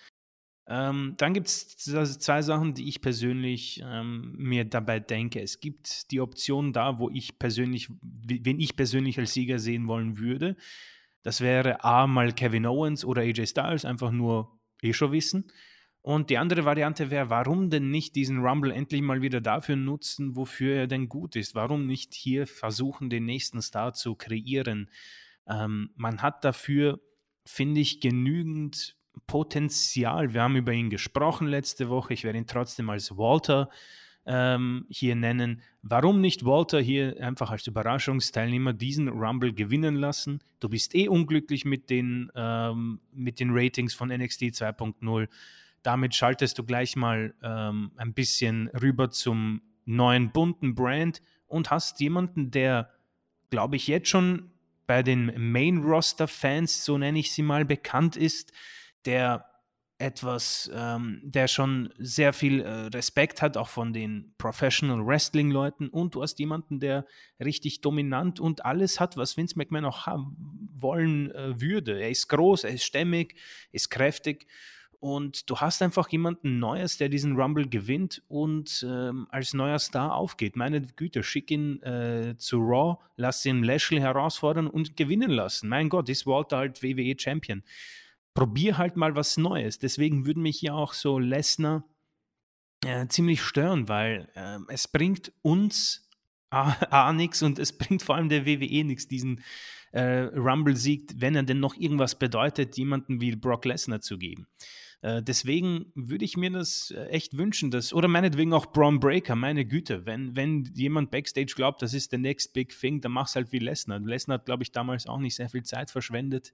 Ähm, dann gibt es zwei Sachen, die ich persönlich ähm, mir dabei denke. Es gibt die Option da, wo ich persönlich, wen ich persönlich als Sieger sehen wollen würde. Das wäre A mal Kevin Owens oder AJ Styles, einfach nur eh schon wissen. Und die andere Variante wäre, warum denn nicht diesen Rumble endlich mal wieder dafür nutzen, wofür er denn gut ist? Warum nicht hier versuchen, den nächsten Star zu kreieren? Ähm, man hat dafür, finde ich, genügend Potenzial. Wir haben über ihn gesprochen letzte Woche. Ich werde ihn trotzdem als Walter ähm, hier nennen. Warum nicht Walter hier einfach als Überraschungsteilnehmer diesen Rumble gewinnen lassen? Du bist eh unglücklich mit den, ähm, mit den Ratings von NXT 2.0 damit schaltest du gleich mal ähm, ein bisschen rüber zum neuen bunten Brand und hast jemanden, der, glaube ich, jetzt schon bei den Main-Roster-Fans, so nenne ich sie mal, bekannt ist, der etwas, ähm, der schon sehr viel äh, Respekt hat, auch von den Professional Wrestling-Leuten. Und du hast jemanden, der richtig dominant und alles hat, was Vince McMahon auch haben wollen äh, würde. Er ist groß, er ist stämmig, ist kräftig und du hast einfach jemanden Neues, der diesen Rumble gewinnt und ähm, als neuer Star aufgeht. Meine Güte, schick ihn äh, zu Raw, lass ihn Lashley herausfordern und gewinnen lassen. Mein Gott, ist Walter halt WWE Champion. Probier halt mal was Neues. Deswegen würden mich ja auch so Lesnar äh, ziemlich stören, weil äh, es bringt uns A, A nichts und es bringt vor allem der WWE nichts, diesen äh, Rumble siegt, wenn er denn noch irgendwas bedeutet, jemanden wie Brock Lesnar zu geben. Äh, deswegen würde ich mir das äh, echt wünschen, dass, oder meinetwegen auch Braun Breaker, meine Güte, wenn, wenn jemand Backstage glaubt, das ist der next big thing, dann mach's halt wie Lesnar. Lesnar hat, glaube ich, damals auch nicht sehr viel Zeit verschwendet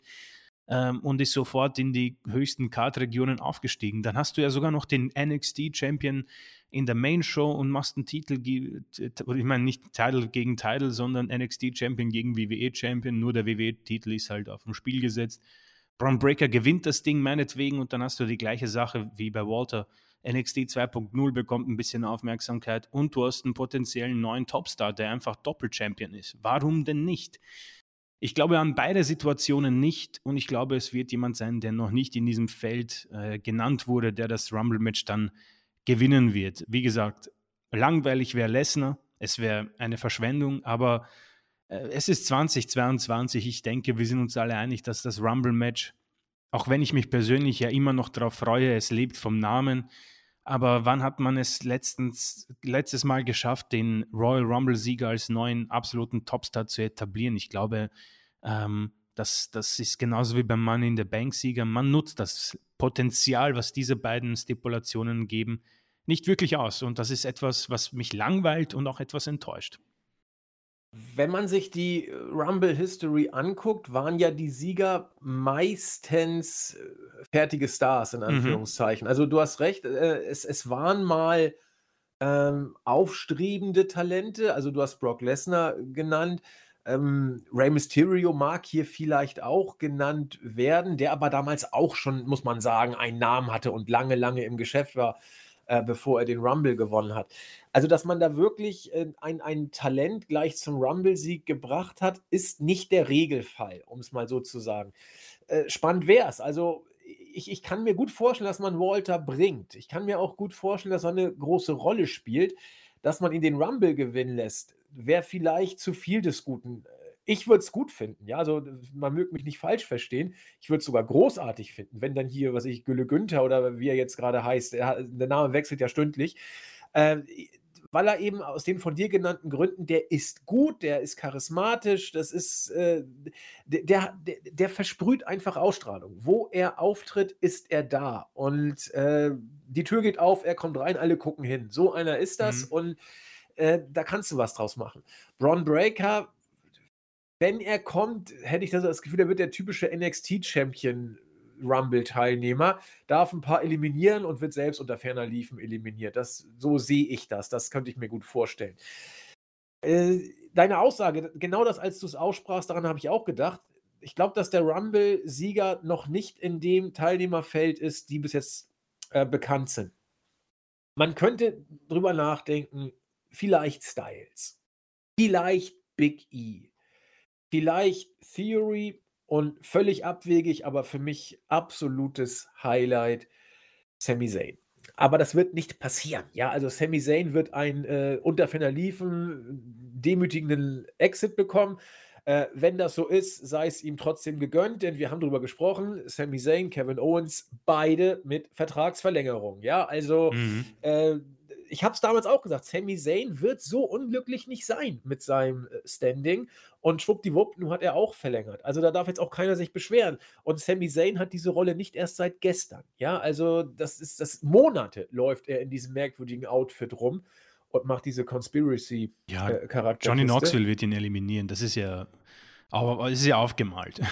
ähm, und ist sofort in die höchsten Card-Regionen aufgestiegen. Dann hast du ja sogar noch den NXT-Champion in der Main-Show und machst einen Titel, ich meine nicht Title gegen Title, sondern NXT-Champion gegen WWE-Champion, nur der WWE-Titel ist halt auf dem Spiel gesetzt. Braun Breaker gewinnt das Ding meinetwegen und dann hast du die gleiche Sache wie bei Walter. NXT 2.0 bekommt ein bisschen Aufmerksamkeit und du hast einen potenziellen neuen Topstar, der einfach Doppel-Champion ist. Warum denn nicht? Ich glaube an beide Situationen nicht und ich glaube, es wird jemand sein, der noch nicht in diesem Feld äh, genannt wurde, der das Rumble-Match dann gewinnen wird. Wie gesagt, langweilig wäre Lesnar, es wäre eine Verschwendung, aber es ist 2022. Ich denke, wir sind uns alle einig, dass das Rumble-Match, auch wenn ich mich persönlich ja immer noch darauf freue, es lebt vom Namen. Aber wann hat man es letztens, letztes Mal geschafft, den Royal Rumble-Sieger als neuen absoluten Topstar zu etablieren? Ich glaube, ähm, das, das ist genauso wie beim Money in the Bank-Sieger. Man nutzt das Potenzial, was diese beiden Stipulationen geben, nicht wirklich aus. Und das ist etwas, was mich langweilt und auch etwas enttäuscht. Wenn man sich die äh, Rumble History anguckt, waren ja die Sieger meistens äh, fertige Stars in Mhm. Anführungszeichen. Also, du hast recht, äh, es es waren mal, ähm, aufstrebende Talente. Also, du hast Brock Lesnar genannt. Ähm, Rey Mysterio mag hier vielleicht auch genannt werden, der aber damals auch schon, muss man sagen, einen Namen hatte und lange, lange im Geschäft war äh, bevor er den Rumble gewonnen hat. Also, dass man da wirklich äh, ein, ein Talent gleich zum Rumble-Sieg gebracht hat, ist nicht der Regelfall, um es mal so zu sagen. Äh, spannend wäre es. Also, ich, ich kann mir gut vorstellen, dass man Walter bringt. Ich kann mir auch gut vorstellen, dass er eine große Rolle spielt. Dass man ihn den Rumble gewinnen lässt, wäre vielleicht zu viel des Guten ich würde es gut finden, ja, also man möge mich nicht falsch verstehen. Ich würde es sogar großartig finden, wenn dann hier, was ich, Gülle Günther oder wie er jetzt gerade heißt, er, der Name wechselt ja stündlich, äh, weil er eben aus den von dir genannten Gründen, der ist gut, der ist charismatisch, das ist, äh, der, der, der versprüht einfach Ausstrahlung. Wo er auftritt, ist er da. Und äh, die Tür geht auf, er kommt rein, alle gucken hin. So einer ist das mhm. und äh, da kannst du was draus machen. Braun Breaker wenn er kommt, hätte ich das Gefühl, er wird der typische NXT-Champion Rumble-Teilnehmer, darf ein paar eliminieren und wird selbst unter ferner Liefen eliminiert. Das, so sehe ich das. Das könnte ich mir gut vorstellen. Äh, deine Aussage, genau das, als du es aussprachst, daran habe ich auch gedacht. Ich glaube, dass der Rumble-Sieger noch nicht in dem Teilnehmerfeld ist, die bis jetzt äh, bekannt sind. Man könnte drüber nachdenken, vielleicht Styles, vielleicht Big E, Vielleicht Theory und völlig abwegig, aber für mich absolutes Highlight Sami Zayn. Aber das wird nicht passieren. Ja, also Sami Zayn wird einen äh, unter Liefen demütigenden Exit bekommen. Äh, wenn das so ist, sei es ihm trotzdem gegönnt, denn wir haben darüber gesprochen. Sami Zayn, Kevin Owens, beide mit Vertragsverlängerung. Ja, also mhm. äh, ich habe es damals auch gesagt, Sami Zayn wird so unglücklich nicht sein mit seinem äh, Standing. Und schwuppdiwupp, nun hat er auch verlängert. Also da darf jetzt auch keiner sich beschweren. Und Sami Zayn hat diese Rolle nicht erst seit gestern. Ja, also das ist das Monate läuft er in diesem merkwürdigen Outfit rum und macht diese Conspiracy-Charakter. Ja, Johnny Knoxville wird ihn eliminieren. Das ist ja aber es ist ja aufgemalt.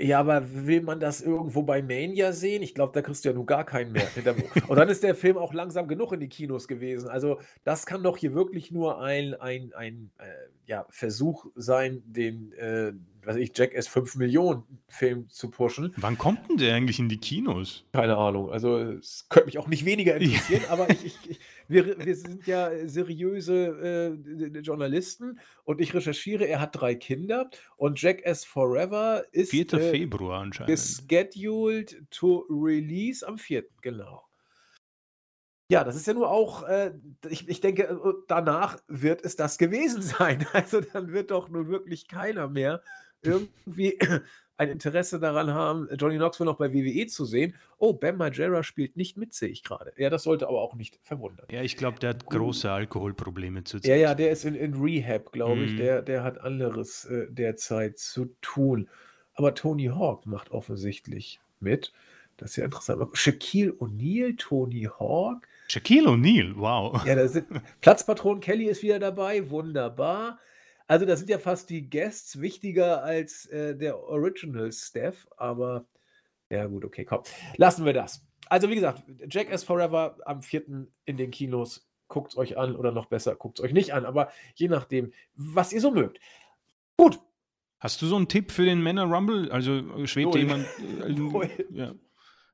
Ja, aber will man das irgendwo bei Mania sehen? Ich glaube, da kriegst du ja nun gar keinen mehr. Und dann ist der Film auch langsam genug in die Kinos gewesen. Also, das kann doch hier wirklich nur ein, ein, ein äh, ja, Versuch sein, den, äh, was ich, Jack S. 5 Millionen Film zu pushen. Wann kommt denn der eigentlich in die Kinos? Keine Ahnung. Also, es könnte mich auch nicht weniger interessieren, aber ich, ich, ich wir, wir sind ja seriöse äh, Journalisten und ich recherchiere, er hat drei Kinder und Jackass Forever ist 4. Äh, Februar anscheinend. Scheduled to release am 4. Genau. Ja, das ist ja nur auch, äh, ich, ich denke, äh, danach wird es das gewesen sein. Also dann wird doch nun wirklich keiner mehr irgendwie ein Interesse daran haben, Johnny Knoxville noch bei WWE zu sehen. Oh, Bam Margera spielt nicht mit, sehe ich gerade. Ja, das sollte aber auch nicht verwundern. Ja, ich glaube, der hat große Alkoholprobleme zu Ja, ja, der ist in, in Rehab, glaube ich. Mhm. Der, der hat anderes äh, derzeit zu tun. Aber Tony Hawk macht offensichtlich mit. Das ist ja interessant. Shaquille O'Neal, Tony Hawk. Shaquille O'Neal, wow. Ja, da sind Platzpatron Kelly ist wieder dabei, wunderbar. Also, da sind ja fast die Guests wichtiger als äh, der Original Staff, aber ja, gut, okay, komm. Lassen wir das. Also, wie gesagt, Jackass Forever am 4. in den Kinos. Guckt es euch an oder noch besser, guckt es euch nicht an, aber je nachdem, was ihr so mögt. Gut, Hast du so einen Tipp für den Männer Rumble? Also äh, schwebt Null. jemand. Äh, ja.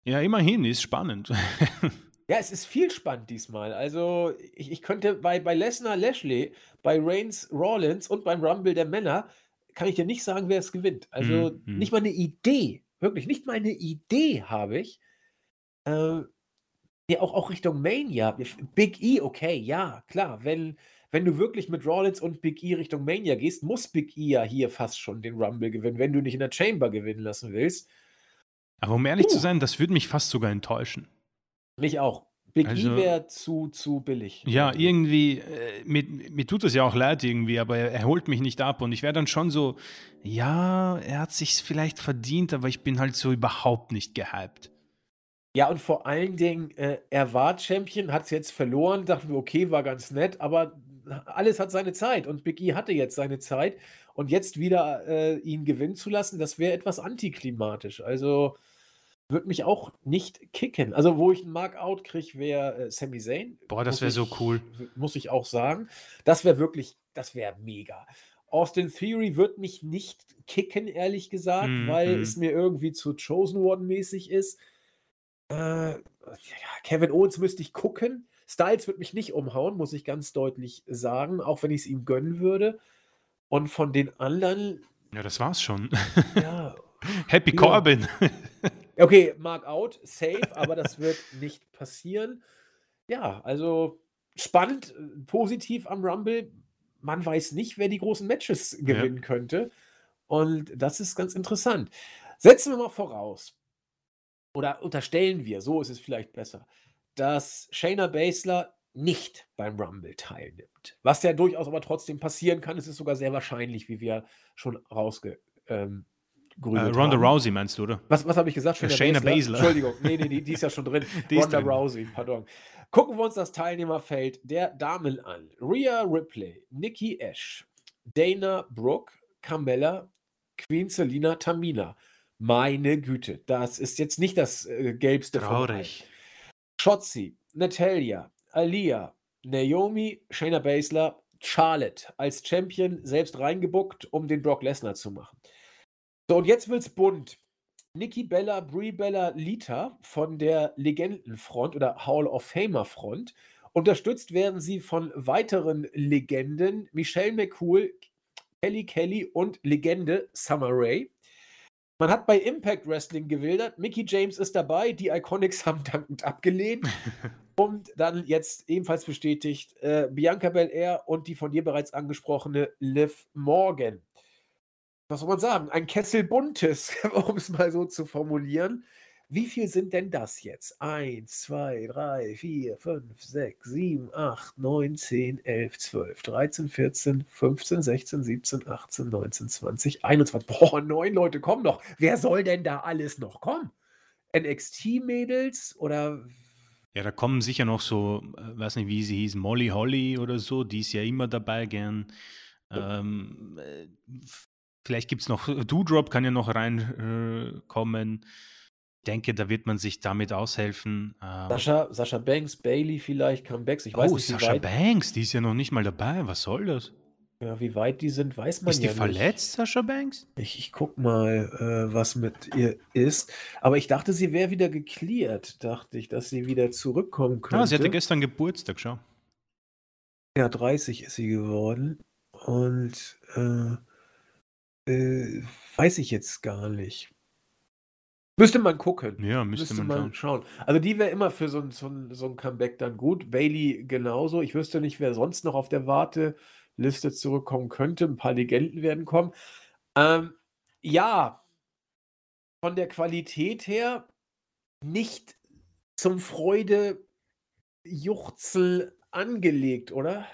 ja, immerhin, ist spannend. Ja, es ist viel spannend diesmal. Also, ich, ich könnte bei, bei Lesnar Lashley, bei Reigns Rollins und beim Rumble der Männer, kann ich dir nicht sagen, wer es gewinnt. Also, mhm. nicht mal eine Idee, wirklich, nicht mal eine Idee habe ich. Äh, ja, auch, auch Richtung Mania. Big E, okay, ja, klar. Wenn, wenn du wirklich mit Rollins und Big E Richtung Mania gehst, muss Big E ja hier fast schon den Rumble gewinnen, wenn du nicht in der Chamber gewinnen lassen willst. Aber um ehrlich zu Uh. sein, das würde mich fast sogar enttäuschen. Mich auch. Big E Also- wäre zu, zu billig. Ja, irgendwie, äh, mir, mir tut es ja auch leid irgendwie, aber er, er holt mich nicht ab und ich wäre dann schon so, ja, er hat sich vielleicht verdient, aber ich bin halt so überhaupt nicht gehypt. Ja, und vor allen Dingen, äh, er war Champion, hat es jetzt verloren, dachten wir, okay, war ganz nett, aber alles hat seine Zeit und Big E hatte jetzt seine Zeit und jetzt wieder äh, ihn gewinnen zu lassen, das wäre etwas antiklimatisch. Also würde mich auch nicht kicken. Also, wo ich einen Markout kriege, wäre äh, Sami Zayn. Boah, das wäre so cool. Muss ich auch sagen. Das wäre wirklich, das wäre mega. Austin Theory wird mich nicht kicken, ehrlich gesagt, Mhm, weil mhm. es mir irgendwie zu Chosen One mäßig ist. Äh, Kevin Owens müsste ich gucken. Styles wird mich nicht umhauen, muss ich ganz deutlich sagen, auch wenn ich es ihm gönnen würde. Und von den anderen, Ja, das war's schon. ja, Happy Ja. Corbin. okay, Mark out, safe, aber das wird nicht passieren. Ja, also spannend, äh, positiv am Rumble. Man weiß nicht, wer die großen Matches gewinnen könnte. Und das ist ganz interessant. Setzen wir mal voraus, oder unterstellen wir, so ist es vielleicht besser, dass Shayna Baszler nicht beim Rumble teilnimmt. Was ja durchaus aber trotzdem passieren kann. Es ist sogar sehr wahrscheinlich, wie wir schon rausgegrübelt ähm, Äh, grübelt Ronda haben. Rousey meinst du, oder? Was, was habe ich gesagt? Äh, Shayna Baszler. Entschuldigung, nee, nee, die, die ist ja schon drin. Die ist Ronda drin. Rousey, pardon. Gucken wir uns das Teilnehmerfeld der Damen an. Rhea Ripley, Nikki Ash, Dana Brooke, Carmella, Queen Selina, Tamina. Meine Güte, das ist jetzt nicht das äh, gelbste. Traurig. Shotzi, Natalia, Alia, Naomi, Shayna Baszler, Charlotte als Champion selbst reingebuckt, um den Brock Lesnar zu machen. So, und jetzt wird's bunt. Nikki Bella, Brie Bella, Lita von der Legendenfront oder Hall of Famer Front. Unterstützt werden sie von weiteren Legenden, Michelle McCool, Kelly Kelly und Legende Summer Rae. Man hat bei Impact Wrestling gewildert. Mickey James ist dabei. Die Iconics haben dankend abgelehnt. und dann jetzt ebenfalls bestätigt äh, Bianca Belair und die von dir bereits angesprochene Liv Morgan. Was soll man sagen? Ein Kessel buntes, um es mal so zu formulieren. Wie viel sind denn das jetzt? 1, 2, 3, 4, 5, 6, 7, 8, 9, 10, 11, 12, 13, 14, 15, 16, 17, 18, 19, 20, 21. Boah, neun Leute kommen noch. Wer soll denn da alles noch kommen? NXT-Mädels oder Ja, da kommen sicher noch so, äh, weiß nicht, wie sie hieß, Molly Holly oder so, die ist ja immer dabei gern. Ähm, äh, vielleicht gibt es noch, Doodrop kann ja noch reinkommen. Äh, ich denke, da wird man sich damit aushelfen. Ähm, Sascha, Sascha Banks, Bailey vielleicht, Comebacks. Ich weiß oh, nicht, Sascha weit, Banks, die ist ja noch nicht mal dabei. Was soll das? ja, wie weit die sind, weiß man Ist die ja nicht. verletzt, Sascha Banks? Ich, ich guck mal, äh, was mit ihr ist. Aber ich dachte, sie wäre wieder geklärt. Dachte ich, dass sie wieder zurückkommen könnte. Ah, sie hatte gestern Geburtstag, schau. Ja, 30 ist sie geworden. Und äh, äh, weiß ich jetzt gar nicht. Müsste man gucken. Ja, müsste, Müsste man man schauen. schauen. Also die wäre immer für so ein, so, ein, so ein Comeback dann gut. Bailey genauso. Ich wüsste nicht, wer sonst noch auf der Warteliste zurückkommen könnte. Ein paar Legenden werden kommen. Ähm, ja, von der Qualität her nicht zum Freude-Juchzel angelegt, oder?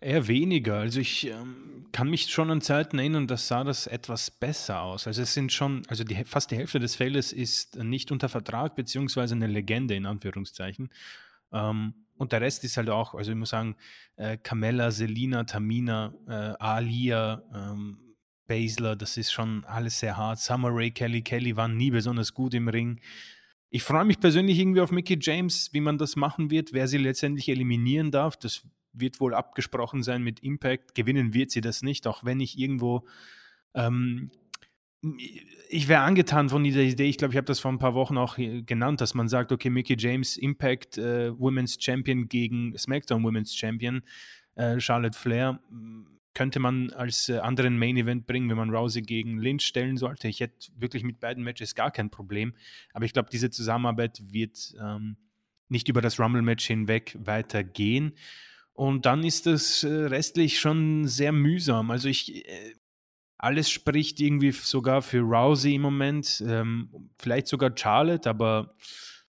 Eher weniger. Also ich ähm, kann mich schon an Zeiten erinnern, da sah das etwas besser aus. Also es sind schon, also die, fast die Hälfte des Feldes ist nicht unter Vertrag, beziehungsweise eine Legende in Anführungszeichen. Ähm, und der Rest ist halt auch, also ich muss sagen, äh, Carmella, Selina, Tamina, äh, Alia, ähm, Basler, das ist schon alles sehr hart. Summer Ray, Kelly, Kelly waren nie besonders gut im Ring. Ich freue mich persönlich irgendwie auf Mickey James, wie man das machen wird, wer sie letztendlich eliminieren darf. Das wird wohl abgesprochen sein mit Impact. Gewinnen wird sie das nicht, auch wenn ich irgendwo. Ähm, ich wäre angetan von dieser Idee. Ich glaube, ich habe das vor ein paar Wochen auch genannt, dass man sagt, okay, Mickey James, Impact äh, Women's Champion gegen SmackDown Women's Champion, äh, Charlotte Flair könnte man als äh, anderen Main Event bringen, wenn man Rousey gegen Lynch stellen sollte. Ich hätte wirklich mit beiden Matches gar kein Problem. Aber ich glaube, diese Zusammenarbeit wird ähm, nicht über das Rumble-Match hinweg weitergehen. Und dann ist das äh, restlich schon sehr mühsam. Also ich, äh, alles spricht irgendwie sogar für Rousey im Moment, ähm, vielleicht sogar Charlotte, aber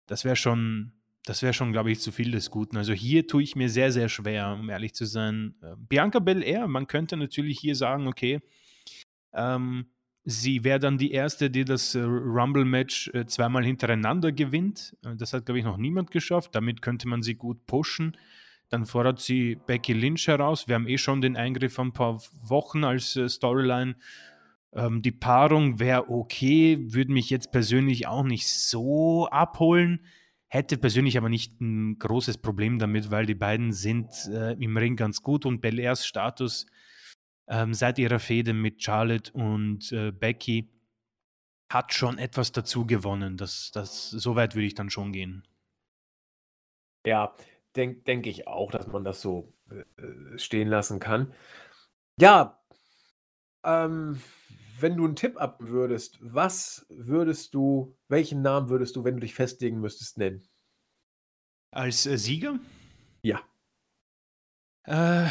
das wäre schon, das wäre schon, glaube ich, zu viel des Guten. Also hier tue ich mir sehr, sehr schwer, um ehrlich zu sein. Äh, Bianca Belair, man könnte natürlich hier sagen, okay, ähm, sie wäre dann die erste, die das äh, Rumble-Match zweimal hintereinander gewinnt. Das hat, glaube ich, noch niemand geschafft. Damit könnte man sie gut pushen. Dann fordert sie Becky Lynch heraus. Wir haben eh schon den Eingriff von ein paar Wochen als äh, Storyline. Ähm, die Paarung wäre okay, würde mich jetzt persönlich auch nicht so abholen. Hätte persönlich aber nicht ein großes Problem damit, weil die beiden sind äh, im Ring ganz gut und Belairs Status ähm, seit ihrer Fehde mit Charlotte und äh, Becky hat schon etwas dazu gewonnen. Das, das, so weit würde ich dann schon gehen. Ja, denke denk ich auch, dass man das so äh, äh, stehen lassen kann. Ja, ähm, wenn du einen Tipp ab würdest, was würdest du, welchen Namen würdest du, wenn du dich festlegen müsstest, nennen? Als äh, Sieger? Ja. Äh,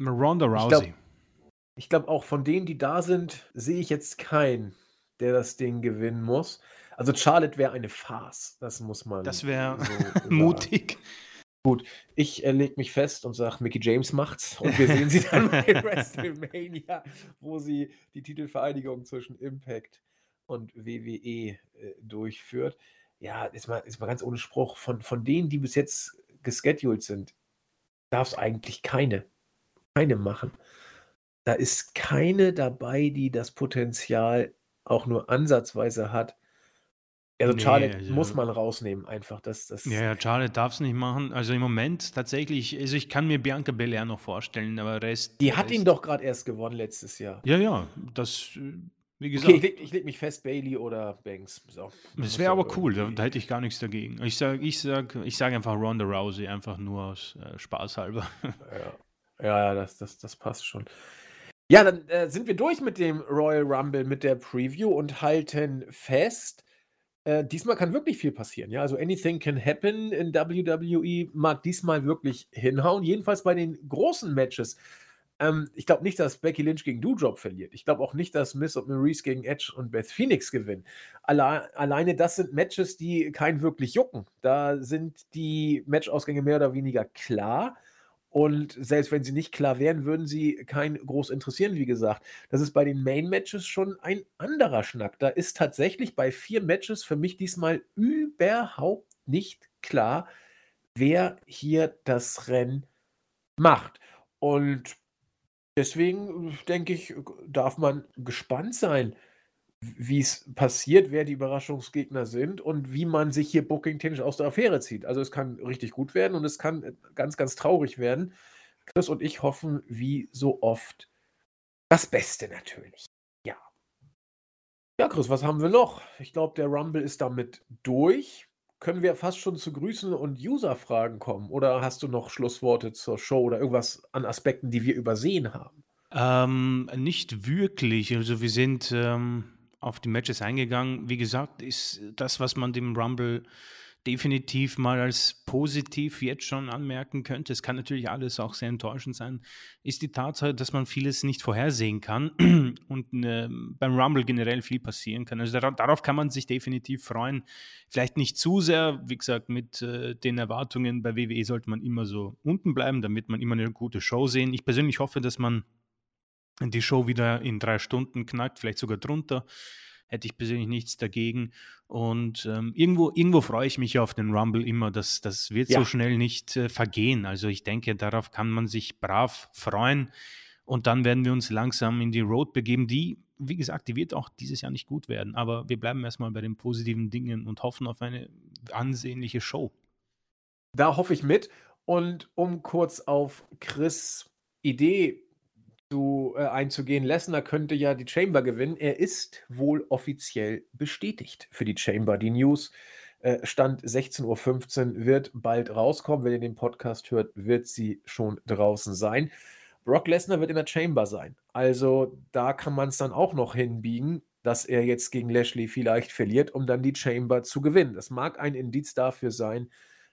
Ronda Rousey. Ich glaube, glaub, auch von denen, die da sind, sehe ich jetzt keinen, der das Ding gewinnen muss. Also Charlotte wäre eine Farce, das muss man. Das wäre so mutig. Gut, ich äh, lege mich fest und sage, Mickey James macht's und wir sehen sie dann bei WrestleMania, wo sie die Titelvereinigung zwischen Impact und WWE äh, durchführt. Ja, ist mal, ist mal ganz ohne Spruch. Von, von denen, die bis jetzt gescheduled sind, darf es eigentlich keine, keine machen. Da ist keine dabei, die das Potenzial auch nur ansatzweise hat, also nee, Charlotte also, muss man rausnehmen, einfach. Das, das ja, ja, Charlotte darf es nicht machen. Also im Moment tatsächlich, also ich kann mir Bianca Belair noch vorstellen, aber Rest. Die hat Rest, ihn doch gerade erst gewonnen letztes Jahr. Ja, ja, das, wie gesagt. Okay, ich, ich leg mich fest, Bailey oder Banks. So, das wäre aber cool, da, da, hätte ich gar nichts dagegen. Ich sage ich sag, ich sag einfach Ronda Rousey, einfach nur aus äh, Spaß halber. Ja, ja, das, das, das passt schon. Ja, dann äh, sind wir durch mit dem Royal Rumble, mit der Preview und halten fest äh, diesmal kann wirklich viel passieren, ja. Also anything can happen in WWE mag diesmal wirklich hinhauen. Jedenfalls bei den großen Matches. Ähm, ich glaube nicht, dass Becky Lynch gegen Doudrop verliert. Ich glaube auch nicht, dass Miss und Maurice gegen Edge und Beth Phoenix gewinnen. Alle, alleine das sind Matches, die keinen wirklich jucken. Da sind die Matchausgänge mehr oder weniger klar. Und selbst wenn sie nicht klar wären, würden sie keinen groß interessieren, wie gesagt. Das ist bei den Main-Matches schon ein anderer Schnack. Da ist tatsächlich bei vier Matches für mich diesmal überhaupt nicht klar, wer hier das Rennen macht. Und deswegen denke ich, darf man gespannt sein, wie es passiert, wer die Überraschungsgegner sind und wie man sich hier booking-technisch aus der Affäre zieht. Also es kann richtig gut werden und es kann äh, ganz, ganz traurig werden. Chris und ich hoffen, wie so oft, das Beste natürlich. Ja. Ja, Chris, was haben wir noch? Ich glaube, der Rumble ist damit durch. Können wir fast schon zu Grüßen und User-Fragen kommen? Oder hast du noch Schlussworte zur Show oder irgendwas an Aspekten, die wir übersehen haben? Ähm, nicht wirklich. Also wir sind ähm, auf die Matches eingegangen. Wie gesagt, ist das, was man dem Rumble definitiv mal als positiv jetzt schon anmerken könnte, es kann natürlich alles auch sehr enttäuschend sein, ist die Tatsache, dass man vieles nicht vorhersehen kann und äh, beim Rumble generell viel passieren kann. Also dar darauf kann man sich definitiv freuen. Vielleicht nicht zu sehr, wie gesagt, mit äh, den Erwartungen bei WWE sollte man immer so unten bleiben, damit man immer eine gute Show sehen. Ich persönlich hoffe, dass man die Show wieder in drei Stunden knackt, vielleicht sogar drunter hätte ich persönlich nichts dagegen. Und ähm, irgendwo, irgendwo freue ich mich auf den Rumble immer. Das, das wird ja. so schnell nicht äh, vergehen. Also ich denke, darauf kann man sich brav freuen. Und dann werden wir uns langsam in die Road begeben, die, wie gesagt, die wird auch dieses Jahr nicht gut werden. Aber wir bleiben erstmal bei den positiven Dingen und hoffen auf eine ansehnliche Show. Da hoffe ich mit. Und um kurz auf Chris Idee zu, äh, einzugehen. Lesnar könnte ja die Chamber gewinnen. Er ist wohl offiziell bestätigt für die Chamber. Die News äh, stand 16.15 Uhr, wird bald rauskommen. Wenn ihr den Podcast hört, wird sie schon draußen sein. Brock Lesnar wird in der Chamber sein. Also da kann man es dann auch noch hinbiegen, dass er jetzt gegen Lashley vielleicht verliert, um dann die Chamber zu gewinnen. Das mag ein Indiz dafür sein,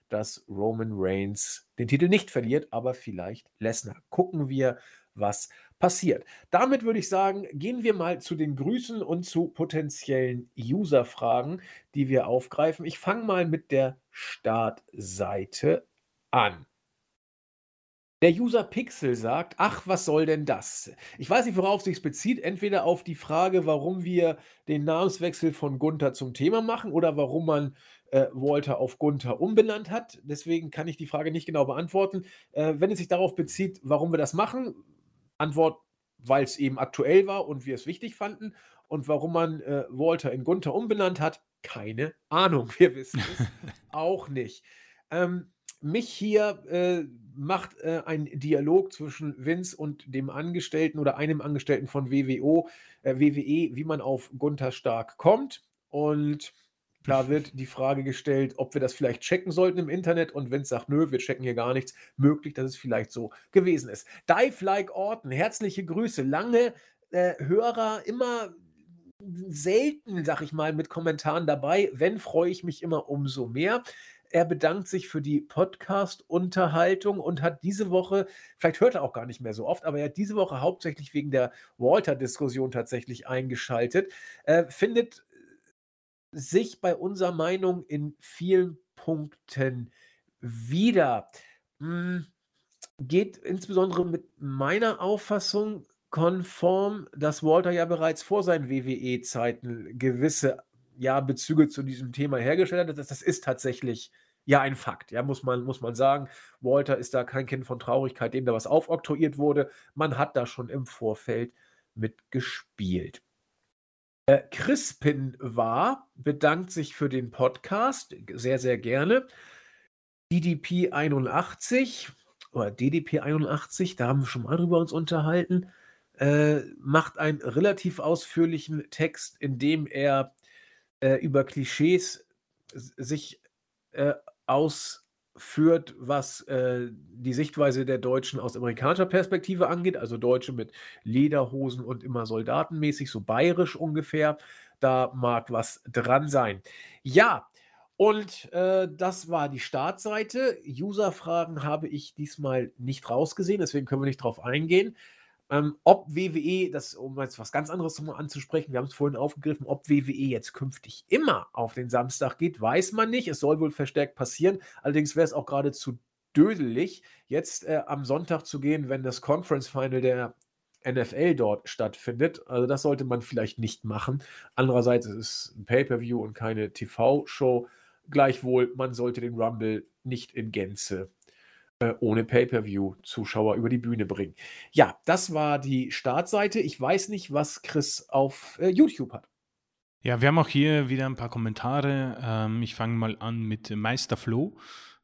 dass Roman Reigns den Titel nicht verliert, aber vielleicht Lesnar. Gucken wir, was passiert. Damit würde ich sagen, gehen wir mal zu den Grüßen und zu potenziellen User-Fragen, die wir aufgreifen. Ich fange mal mit der Startseite an. Der User Pixel sagt, ach, was soll denn das? Ich weiß nicht, worauf sich bezieht. Entweder auf die Frage, warum wir den Namenswechsel von Gunther zum Thema machen oder warum man äh, Walter auf Gunther umbenannt hat. Deswegen kann ich die Frage nicht genau beantworten. Äh, wenn es sich darauf bezieht, warum wir das machen, Antwort, weil es eben aktuell war und wir es wichtig fanden. Und warum man äh, Walter in Gunther umbenannt hat, keine Ahnung. Wir wissen es auch nicht. Ähm, mich hier äh, macht äh, ein Dialog zwischen Vince und dem Angestellten oder einem Angestellten von WWO, äh, WWE, wie man auf Gunther Stark kommt. Und da wird die Frage gestellt, ob wir das vielleicht checken sollten im Internet. Und wenn es sagt, nö, wir checken hier gar nichts, möglich, dass es vielleicht so gewesen ist. Dive Like Orton, herzliche Grüße. Lange äh, Hörer, immer selten, sag ich mal, mit Kommentaren dabei. Wenn, freue ich mich immer umso mehr. Er bedankt sich für die Podcast-Unterhaltung und hat diese Woche, vielleicht hört er auch gar nicht mehr so oft, aber er hat diese Woche hauptsächlich wegen der Walter-Diskussion tatsächlich eingeschaltet. Äh, findet sich bei unserer Meinung in vielen Punkten wieder. Hm, geht insbesondere mit meiner Auffassung konform, dass Walter ja bereits vor seinen WWE-Zeiten gewisse ja, Bezüge zu diesem Thema hergestellt hat. Das, das ist tatsächlich ja ein Fakt, ja, muss man, muss man sagen. Walter ist da kein Kind von Traurigkeit, dem da was aufoktroyiert wurde. Man hat da schon im Vorfeld mitgespielt. Äh, Crispin war, bedankt sich für den Podcast, sehr, sehr gerne. DDP 81 oder DDP 81, da haben wir schon mal drüber uns unterhalten, äh, macht einen relativ ausführlichen Text, in dem er äh, über Klischees sich äh, aus führt, was äh, die Sichtweise der Deutschen aus amerikanischer Perspektive angeht, also Deutsche mit Lederhosen und immer soldatenmäßig, so bayerisch ungefähr. Da mag was dran sein. Ja, und äh, das war die Startseite. User-Fragen habe ich diesmal nicht rausgesehen, deswegen können wir nicht drauf eingehen. Ähm, ob WWE, das, um jetzt was ganz anderes anzusprechen, wir haben es vorhin aufgegriffen, ob WWE jetzt künftig immer auf den Samstag geht, weiß man nicht. Es soll wohl verstärkt passieren. Allerdings wäre es auch geradezu dödelig, jetzt äh, am Sonntag zu gehen, wenn das Conference Final der NFL dort stattfindet. Also das sollte man vielleicht nicht machen. Andererseits ist es ein Pay-per-view und keine TV-Show. Gleichwohl, man sollte den Rumble nicht in Gänze äh, ohne Pay-per-view-Zuschauer über die Bühne bringen. Ja, das war die Startseite. Ich weiß nicht, was Chris auf äh, YouTube hat. Ja, wir haben auch hier wieder ein paar Kommentare. Ähm, ich fange mal an mit Meister Flo.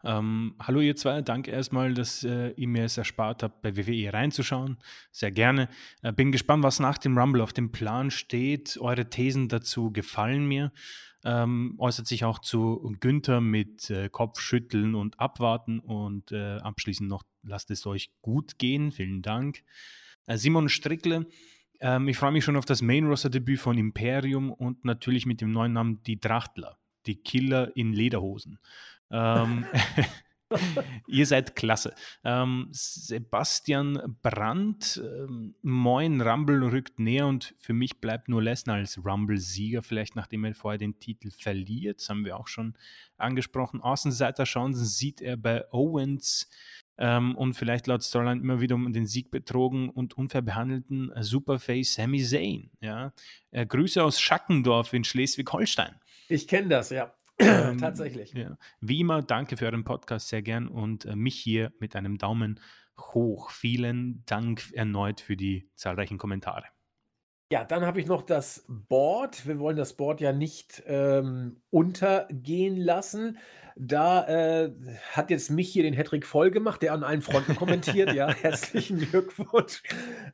Ähm, hallo ihr zwei, danke erstmal, dass äh, ihr mir es erspart habt, bei WWE reinzuschauen. Sehr gerne. Äh, bin gespannt, was nach dem Rumble auf dem Plan steht. Eure Thesen dazu gefallen mir ähm, äußert sich auch zu Günther mit äh, Kopfschütteln und Abwarten und äh, abschließend noch, lasst es euch gut gehen. Vielen Dank. Äh, Simon Strickle, ähm, ich freue mich schon auf das Main-Roster-Debüt von Imperium und natürlich mit dem neuen Namen Die Drachtler. die Killer in Lederhosen. Ähm, Ihr seid klasse. Ähm, Sebastian Brandt, ähm, moin, Rumble rückt näher und für mich bleibt nur Lesnar als Rumble-Sieger, vielleicht nachdem er vorher den Titel verliert. Das haben wir auch schon angesprochen. Außenseiterchancen sieht er bei Owens ähm, und vielleicht laut Storyline immer wieder um den Sieg betrogen und unfair behandelten Superface Sami Zayn. Ja? Äh, Grüße aus Schackendorf in Schleswig-Holstein. Ich kenne das, ja. Ähm, Tatsächlich. Ja. Wie immer, danke für euren Podcast sehr gern und äh, mich hier mit einem Daumen hoch. Vielen Dank erneut für die zahlreichen Kommentare. Ja, dann habe ich noch das Board. Wir wollen das Board ja nicht ähm, untergehen lassen. Da äh, hat jetzt mich hier den Hattrick voll gemacht, der an allen Fronten kommentiert. ja, herzlichen Glückwunsch.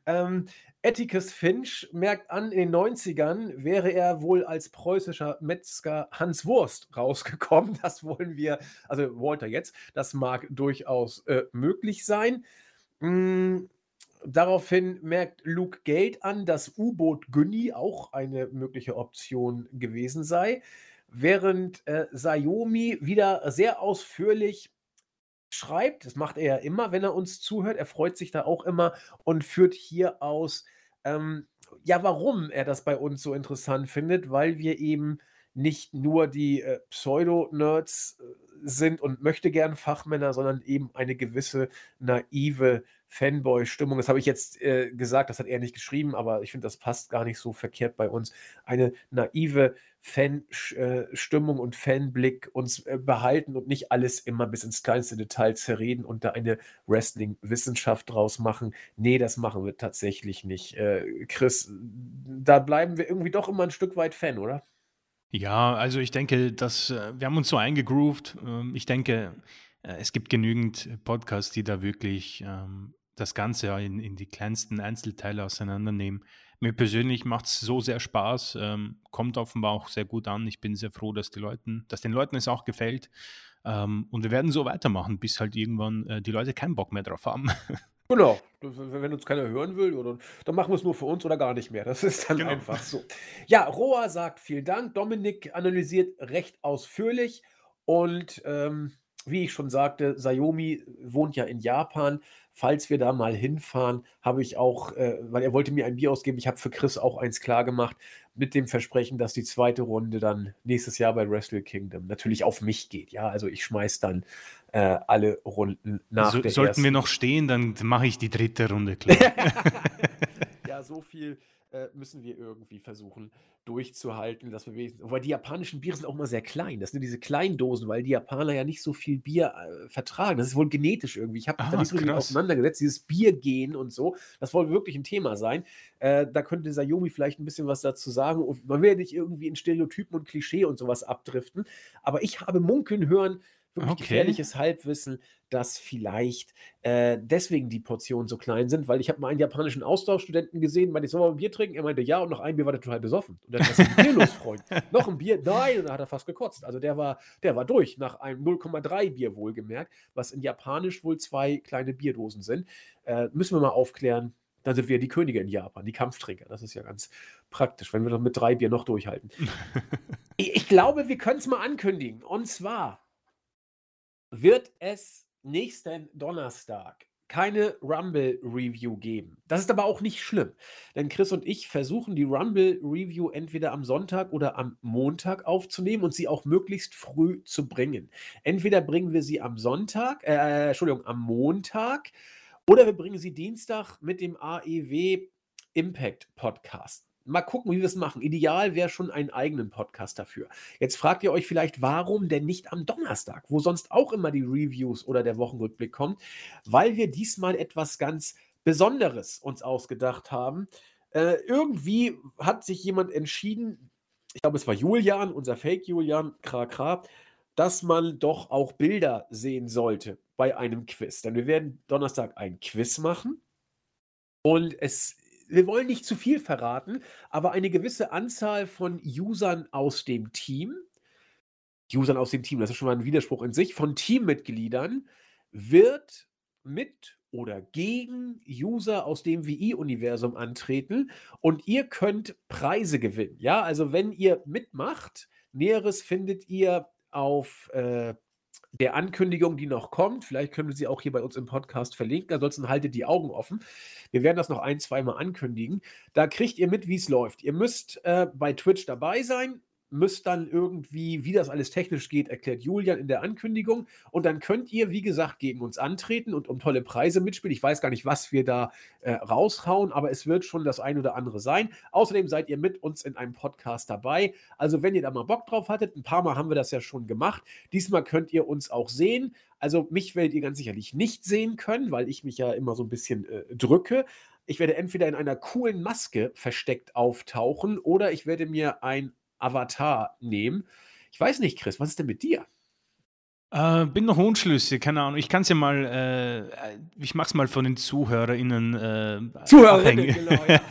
Ähm, Atticus Finch merkt an, in den 90ern wäre er wohl als preußischer Metzger Hans Wurst rausgekommen. Das wollen wir, also Walter jetzt, das mag durchaus äh, möglich sein. Mm, daraufhin merkt Luke Gate an, dass U-Boot Günni auch eine mögliche Option gewesen sei während äh, Sayomi wieder sehr ausführlich schreibt. Das macht er ja immer, wenn er uns zuhört. Er freut sich da auch immer und führt hier aus, ähm, ja, warum er das bei uns so interessant findet, weil wir eben nicht nur die äh, Pseudo-Nerds äh, sind und möchte gern Fachmänner, sondern eben eine gewisse naive Fanboy-Stimmung. Das habe ich jetzt äh, gesagt, das hat er nicht geschrieben, aber ich finde, das passt gar nicht so verkehrt bei uns. Eine naive Fan-Stimmung äh, und Fanblick uns äh, behalten und nicht alles immer bis ins kleinste Detail zerreden und da eine Wrestling-Wissenschaft draus machen. Nee, das machen wir tatsächlich nicht. Äh, Chris, da bleiben wir irgendwie doch immer ein Stück weit Fan, oder? Ja, also ich denke, dass äh, wir haben uns so eingegroovt. Ähm, ich denke, äh, es gibt genügend Podcasts, die da wirklich ähm, das Ganze in, in die kleinsten Einzelteile auseinandernehmen. Mir persönlich macht es so sehr Spaß, ähm, kommt offenbar auch sehr gut an. Ich bin sehr froh, dass, die Leuten, dass den Leuten es auch gefällt. Und wir werden so weitermachen, bis halt irgendwann äh, die Leute keinen Bock mehr drauf haben. Genau, wenn uns keiner hören will, oder, dann machen wir es nur für uns oder gar nicht mehr. Das ist dann genau. einfach so. Ja, Roa sagt vielen Dank. Dominik analysiert recht ausführlich und ähm, wie ich schon sagte, Sayomi wohnt ja in Japan. Falls wir da mal hinfahren, habe ich auch, äh, weil er wollte mir ein Bier ausgeben, ich habe für Chris auch eins klar gemacht, mit dem Versprechen, dass die zweite Runde dann nächstes Jahr bei Wrestle Kingdom natürlich auf mich geht. Ja, also ich schmeiß dann äh, alle Runden nach. So, der sollten ersten. wir noch stehen, dann mache ich die dritte Runde klar. ja, so viel äh, müssen wir irgendwie versuchen durchzuhalten, dass wir wesentlich, weil die japanischen Biere sind auch immer sehr klein. Das sind diese kleinen Dosen, weil die Japaner ja nicht so viel Bier äh, vertragen. Das ist wohl genetisch irgendwie. Ich habe ah, da nicht so richtig auseinandergesetzt. Dieses Biergehen und so, das soll wirklich ein Thema sein. Äh, da könnte Sayomi vielleicht ein bisschen was dazu sagen. Und man will ja nicht irgendwie in Stereotypen und Klischee und sowas abdriften. Aber ich habe munkeln hören, wirklich okay. gefährliches Halbwissen, dass vielleicht äh, deswegen die Portionen so klein sind, weil ich habe mal einen japanischen Austauschstudenten gesehen, meinte ich, soll mal ein Bier trinken? Er meinte, ja, und noch ein Bier war der total besoffen. Und dann, ist Bier los, Freund? noch ein Bier? Nein, und dann hat er fast gekotzt. Also der war, der war durch, nach einem 0,3 Bier wohlgemerkt, was in Japanisch wohl zwei kleine Bierdosen sind. Äh, müssen wir mal aufklären, dann sind wir die Könige in Japan, die Kampftrinker. Das ist ja ganz praktisch, wenn wir dann mit drei Bier noch durchhalten. ich, ich glaube, wir können es mal ankündigen. Und zwar wird es nächsten Donnerstag keine Rumble-Review geben. Das ist aber auch nicht schlimm, denn Chris und ich versuchen die Rumble-Review entweder am Sonntag oder am Montag aufzunehmen und sie auch möglichst früh zu bringen. Entweder bringen wir sie am Sonntag, äh, Entschuldigung, am Montag oder wir bringen sie Dienstag mit dem AEW Impact Podcast mal gucken, wie wir es machen. Ideal wäre schon einen eigenen Podcast dafür. Jetzt fragt ihr euch vielleicht, warum denn nicht am Donnerstag, wo sonst auch immer die Reviews oder der Wochenrückblick kommt, weil wir diesmal etwas ganz Besonderes uns ausgedacht haben. Äh, irgendwie hat sich jemand entschieden, ich glaube, es war Julian, unser Fake Julian, kra kra, dass man doch auch Bilder sehen sollte bei einem Quiz. Denn wir werden Donnerstag ein Quiz machen. Und es wir wollen nicht zu viel verraten, aber eine gewisse Anzahl von Usern aus dem Team, Usern aus dem Team, das ist schon mal ein Widerspruch in sich, von Teammitgliedern wird mit oder gegen User aus dem WI-Universum antreten und ihr könnt Preise gewinnen. Ja, also wenn ihr mitmacht, Näheres findet ihr auf äh, der Ankündigung, die noch kommt. Vielleicht können wir sie auch hier bei uns im Podcast verlinken. Ansonsten haltet die Augen offen. Wir werden das noch ein, zweimal ankündigen. Da kriegt ihr mit, wie es läuft. Ihr müsst äh, bei Twitch dabei sein müsst dann irgendwie, wie das alles technisch geht, erklärt Julian in der Ankündigung. Und dann könnt ihr, wie gesagt, gegen uns antreten und um tolle Preise mitspielen. Ich weiß gar nicht, was wir da äh, raushauen, aber es wird schon das ein oder andere sein. Außerdem seid ihr mit uns in einem Podcast dabei. Also, wenn ihr da mal Bock drauf hattet, ein paar Mal haben wir das ja schon gemacht. Diesmal könnt ihr uns auch sehen. Also, mich werdet ihr ganz sicherlich nicht sehen können, weil ich mich ja immer so ein bisschen äh, drücke. Ich werde entweder in einer coolen Maske versteckt auftauchen oder ich werde mir ein Avatar nehmen. Ich weiß nicht, Chris, was ist denn mit dir? Äh, bin noch unschlüssig, keine Ahnung. Ich kann es ja mal, äh, ich mach's mal von den ZuhörerInnen äh, Zuhörerinnen, genau, ja.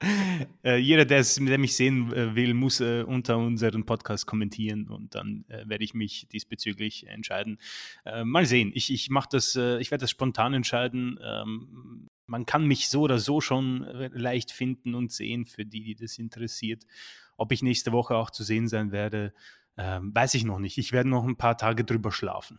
äh, jeder, der mich sehen äh, will, muss äh, unter unseren Podcast kommentieren und dann äh, werde ich mich diesbezüglich entscheiden. mal sehen. Ich, ich mache das, ich werde das spontan entscheiden. Ähm, man kann mich so oder so schon leicht finden und sehen, für die, die das interessiert. Ob ich nächste Woche auch zu sehen sein werde, ähm, weiß ich noch nicht. Ich werde noch ein paar Tage drüber schlafen.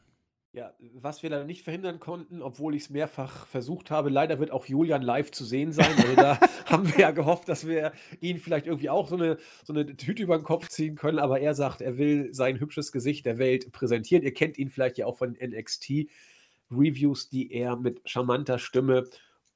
Ja, was wir leider nicht verhindern konnten, obwohl ich es mehrfach versucht habe, leider wird auch Julian live zu sehen sein. Also da haben wir ja gehofft, dass wir ihn vielleicht irgendwie auch so eine, so eine Tüte über den Kopf ziehen können. Aber er sagt, er will sein hübsches Gesicht der Welt präsentieren. Ihr kennt ihn vielleicht ja auch von NXT-Reviews, die er mit charmanter Stimme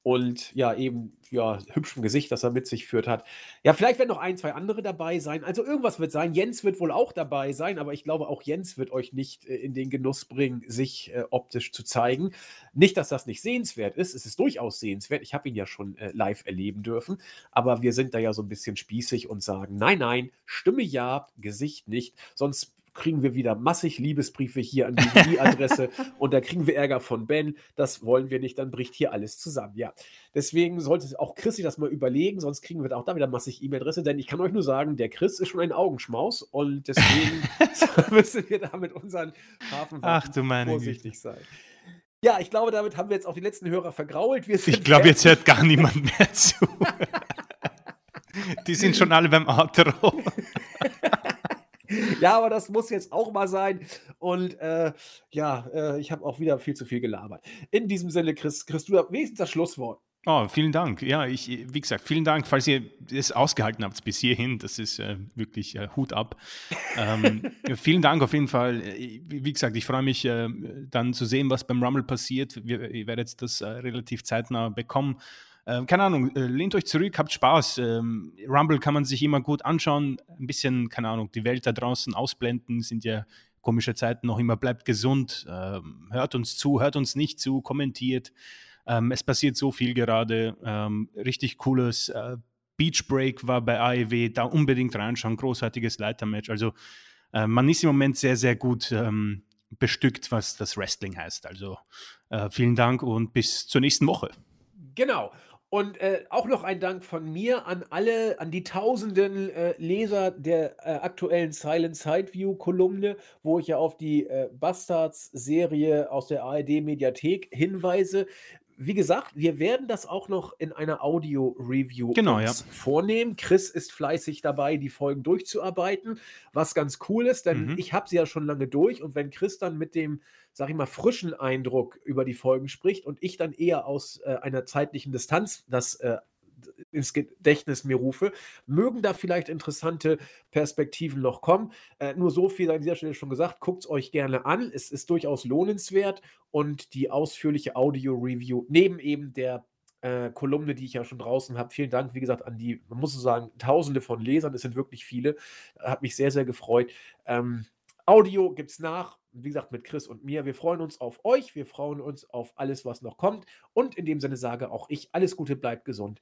und ja, eben ja, hübschem Gesicht, das er mit sich führt hat. Ja, vielleicht werden noch ein, zwei andere dabei sein. Also irgendwas wird sein. Jens wird wohl auch dabei sein, aber ich glaube, auch Jens wird euch nicht äh, in den Genuss bringen, sich äh, optisch zu zeigen. Nicht, dass das nicht sehenswert ist. Es ist durchaus sehenswert. Ich habe ihn ja schon äh, live erleben dürfen. Aber wir sind da ja so ein bisschen spießig und sagen: Nein, nein, Stimme ja, Gesicht nicht. Sonst kriegen wir wieder massig Liebesbriefe hier an die Adresse und da kriegen wir Ärger von Ben. Das wollen wir nicht, dann bricht hier alles zusammen. Ja, deswegen sollte auch Chris sich das mal überlegen, sonst kriegen wir auch da wieder massig E-Mail-Adresse, denn ich kann euch nur sagen, der Chris ist schon ein Augenschmaus und deswegen müssen wir da mit unseren Hafenwaffen vorsichtig Güte. sein. Ja, ich glaube, damit haben wir jetzt auch die letzten Hörer vergrault. ich glaube, jetzt hört gar niemand mehr zu. die sind schon alle beim Outro. ja, aber das muss jetzt auch mal sein. Und äh, ja, äh, ich habe auch wieder viel zu viel gelabert. In diesem Sinne, Chris, Chris, du wenigstens das Schlusswort. Oh, vielen Dank. Ja, ich, wie gesagt, vielen Dank, falls ihr es ausgehalten habt bis hierhin. Das ist äh, wirklich äh, Hut ab. ähm, vielen Dank auf jeden Fall. Äh, wie gesagt, ich freue mich äh, dann zu sehen, was beim Rumble passiert. Wir, ihr werdet das äh, relativ zeitnah bekommen. Äh, keine Ahnung, äh, lehnt euch zurück, habt Spaß. Ähm, Rumble kann man sich immer gut anschauen. Ein bisschen, keine Ahnung, die Welt da draußen ausblenden, sind ja komische Zeiten noch immer. Bleibt gesund, ähm, hört uns zu, hört uns nicht zu, kommentiert. Ähm, es passiert so viel gerade. Ähm, richtig cooles äh, Beach Break war bei AEW. Da unbedingt reinschauen. Großartiges Leitermatch. Also, äh, man ist im Moment sehr, sehr gut ähm, bestückt, was das Wrestling heißt. Also, äh, vielen Dank und bis zur nächsten Woche. Genau. Und äh, auch noch ein Dank von mir an alle, an die tausenden äh, Leser der äh, aktuellen Silent Sideview-Kolumne, wo ich ja auf die äh, Bastards-Serie aus der ARD-Mediathek hinweise wie gesagt, wir werden das auch noch in einer Audio-Review genau, ja. vornehmen. Chris ist fleißig dabei, die Folgen durchzuarbeiten, was ganz cool ist, denn mhm. ich habe sie ja schon lange durch und wenn Chris dann mit dem, sag ich mal, frischen Eindruck über die Folgen spricht und ich dann eher aus äh, einer zeitlichen Distanz das äh, ins Gedächtnis mir rufe, mögen da vielleicht interessante Perspektiven noch kommen. Äh, nur so viel an dieser Stelle schon gesagt, guckt es euch gerne an. Es ist durchaus lohnenswert und die ausführliche Audio-Review neben eben der äh, Kolumne, die ich ja schon draußen habe. Vielen Dank, wie gesagt, an die, man muss so sagen, tausende von Lesern, es sind wirklich viele. Hat mich sehr, sehr gefreut. Ähm, Audio es nach, wie gesagt, mit Chris und mir. Wir freuen uns auf euch, wir freuen uns auf alles, was noch kommt. Und in dem Sinne sage auch ich, alles Gute, bleibt gesund.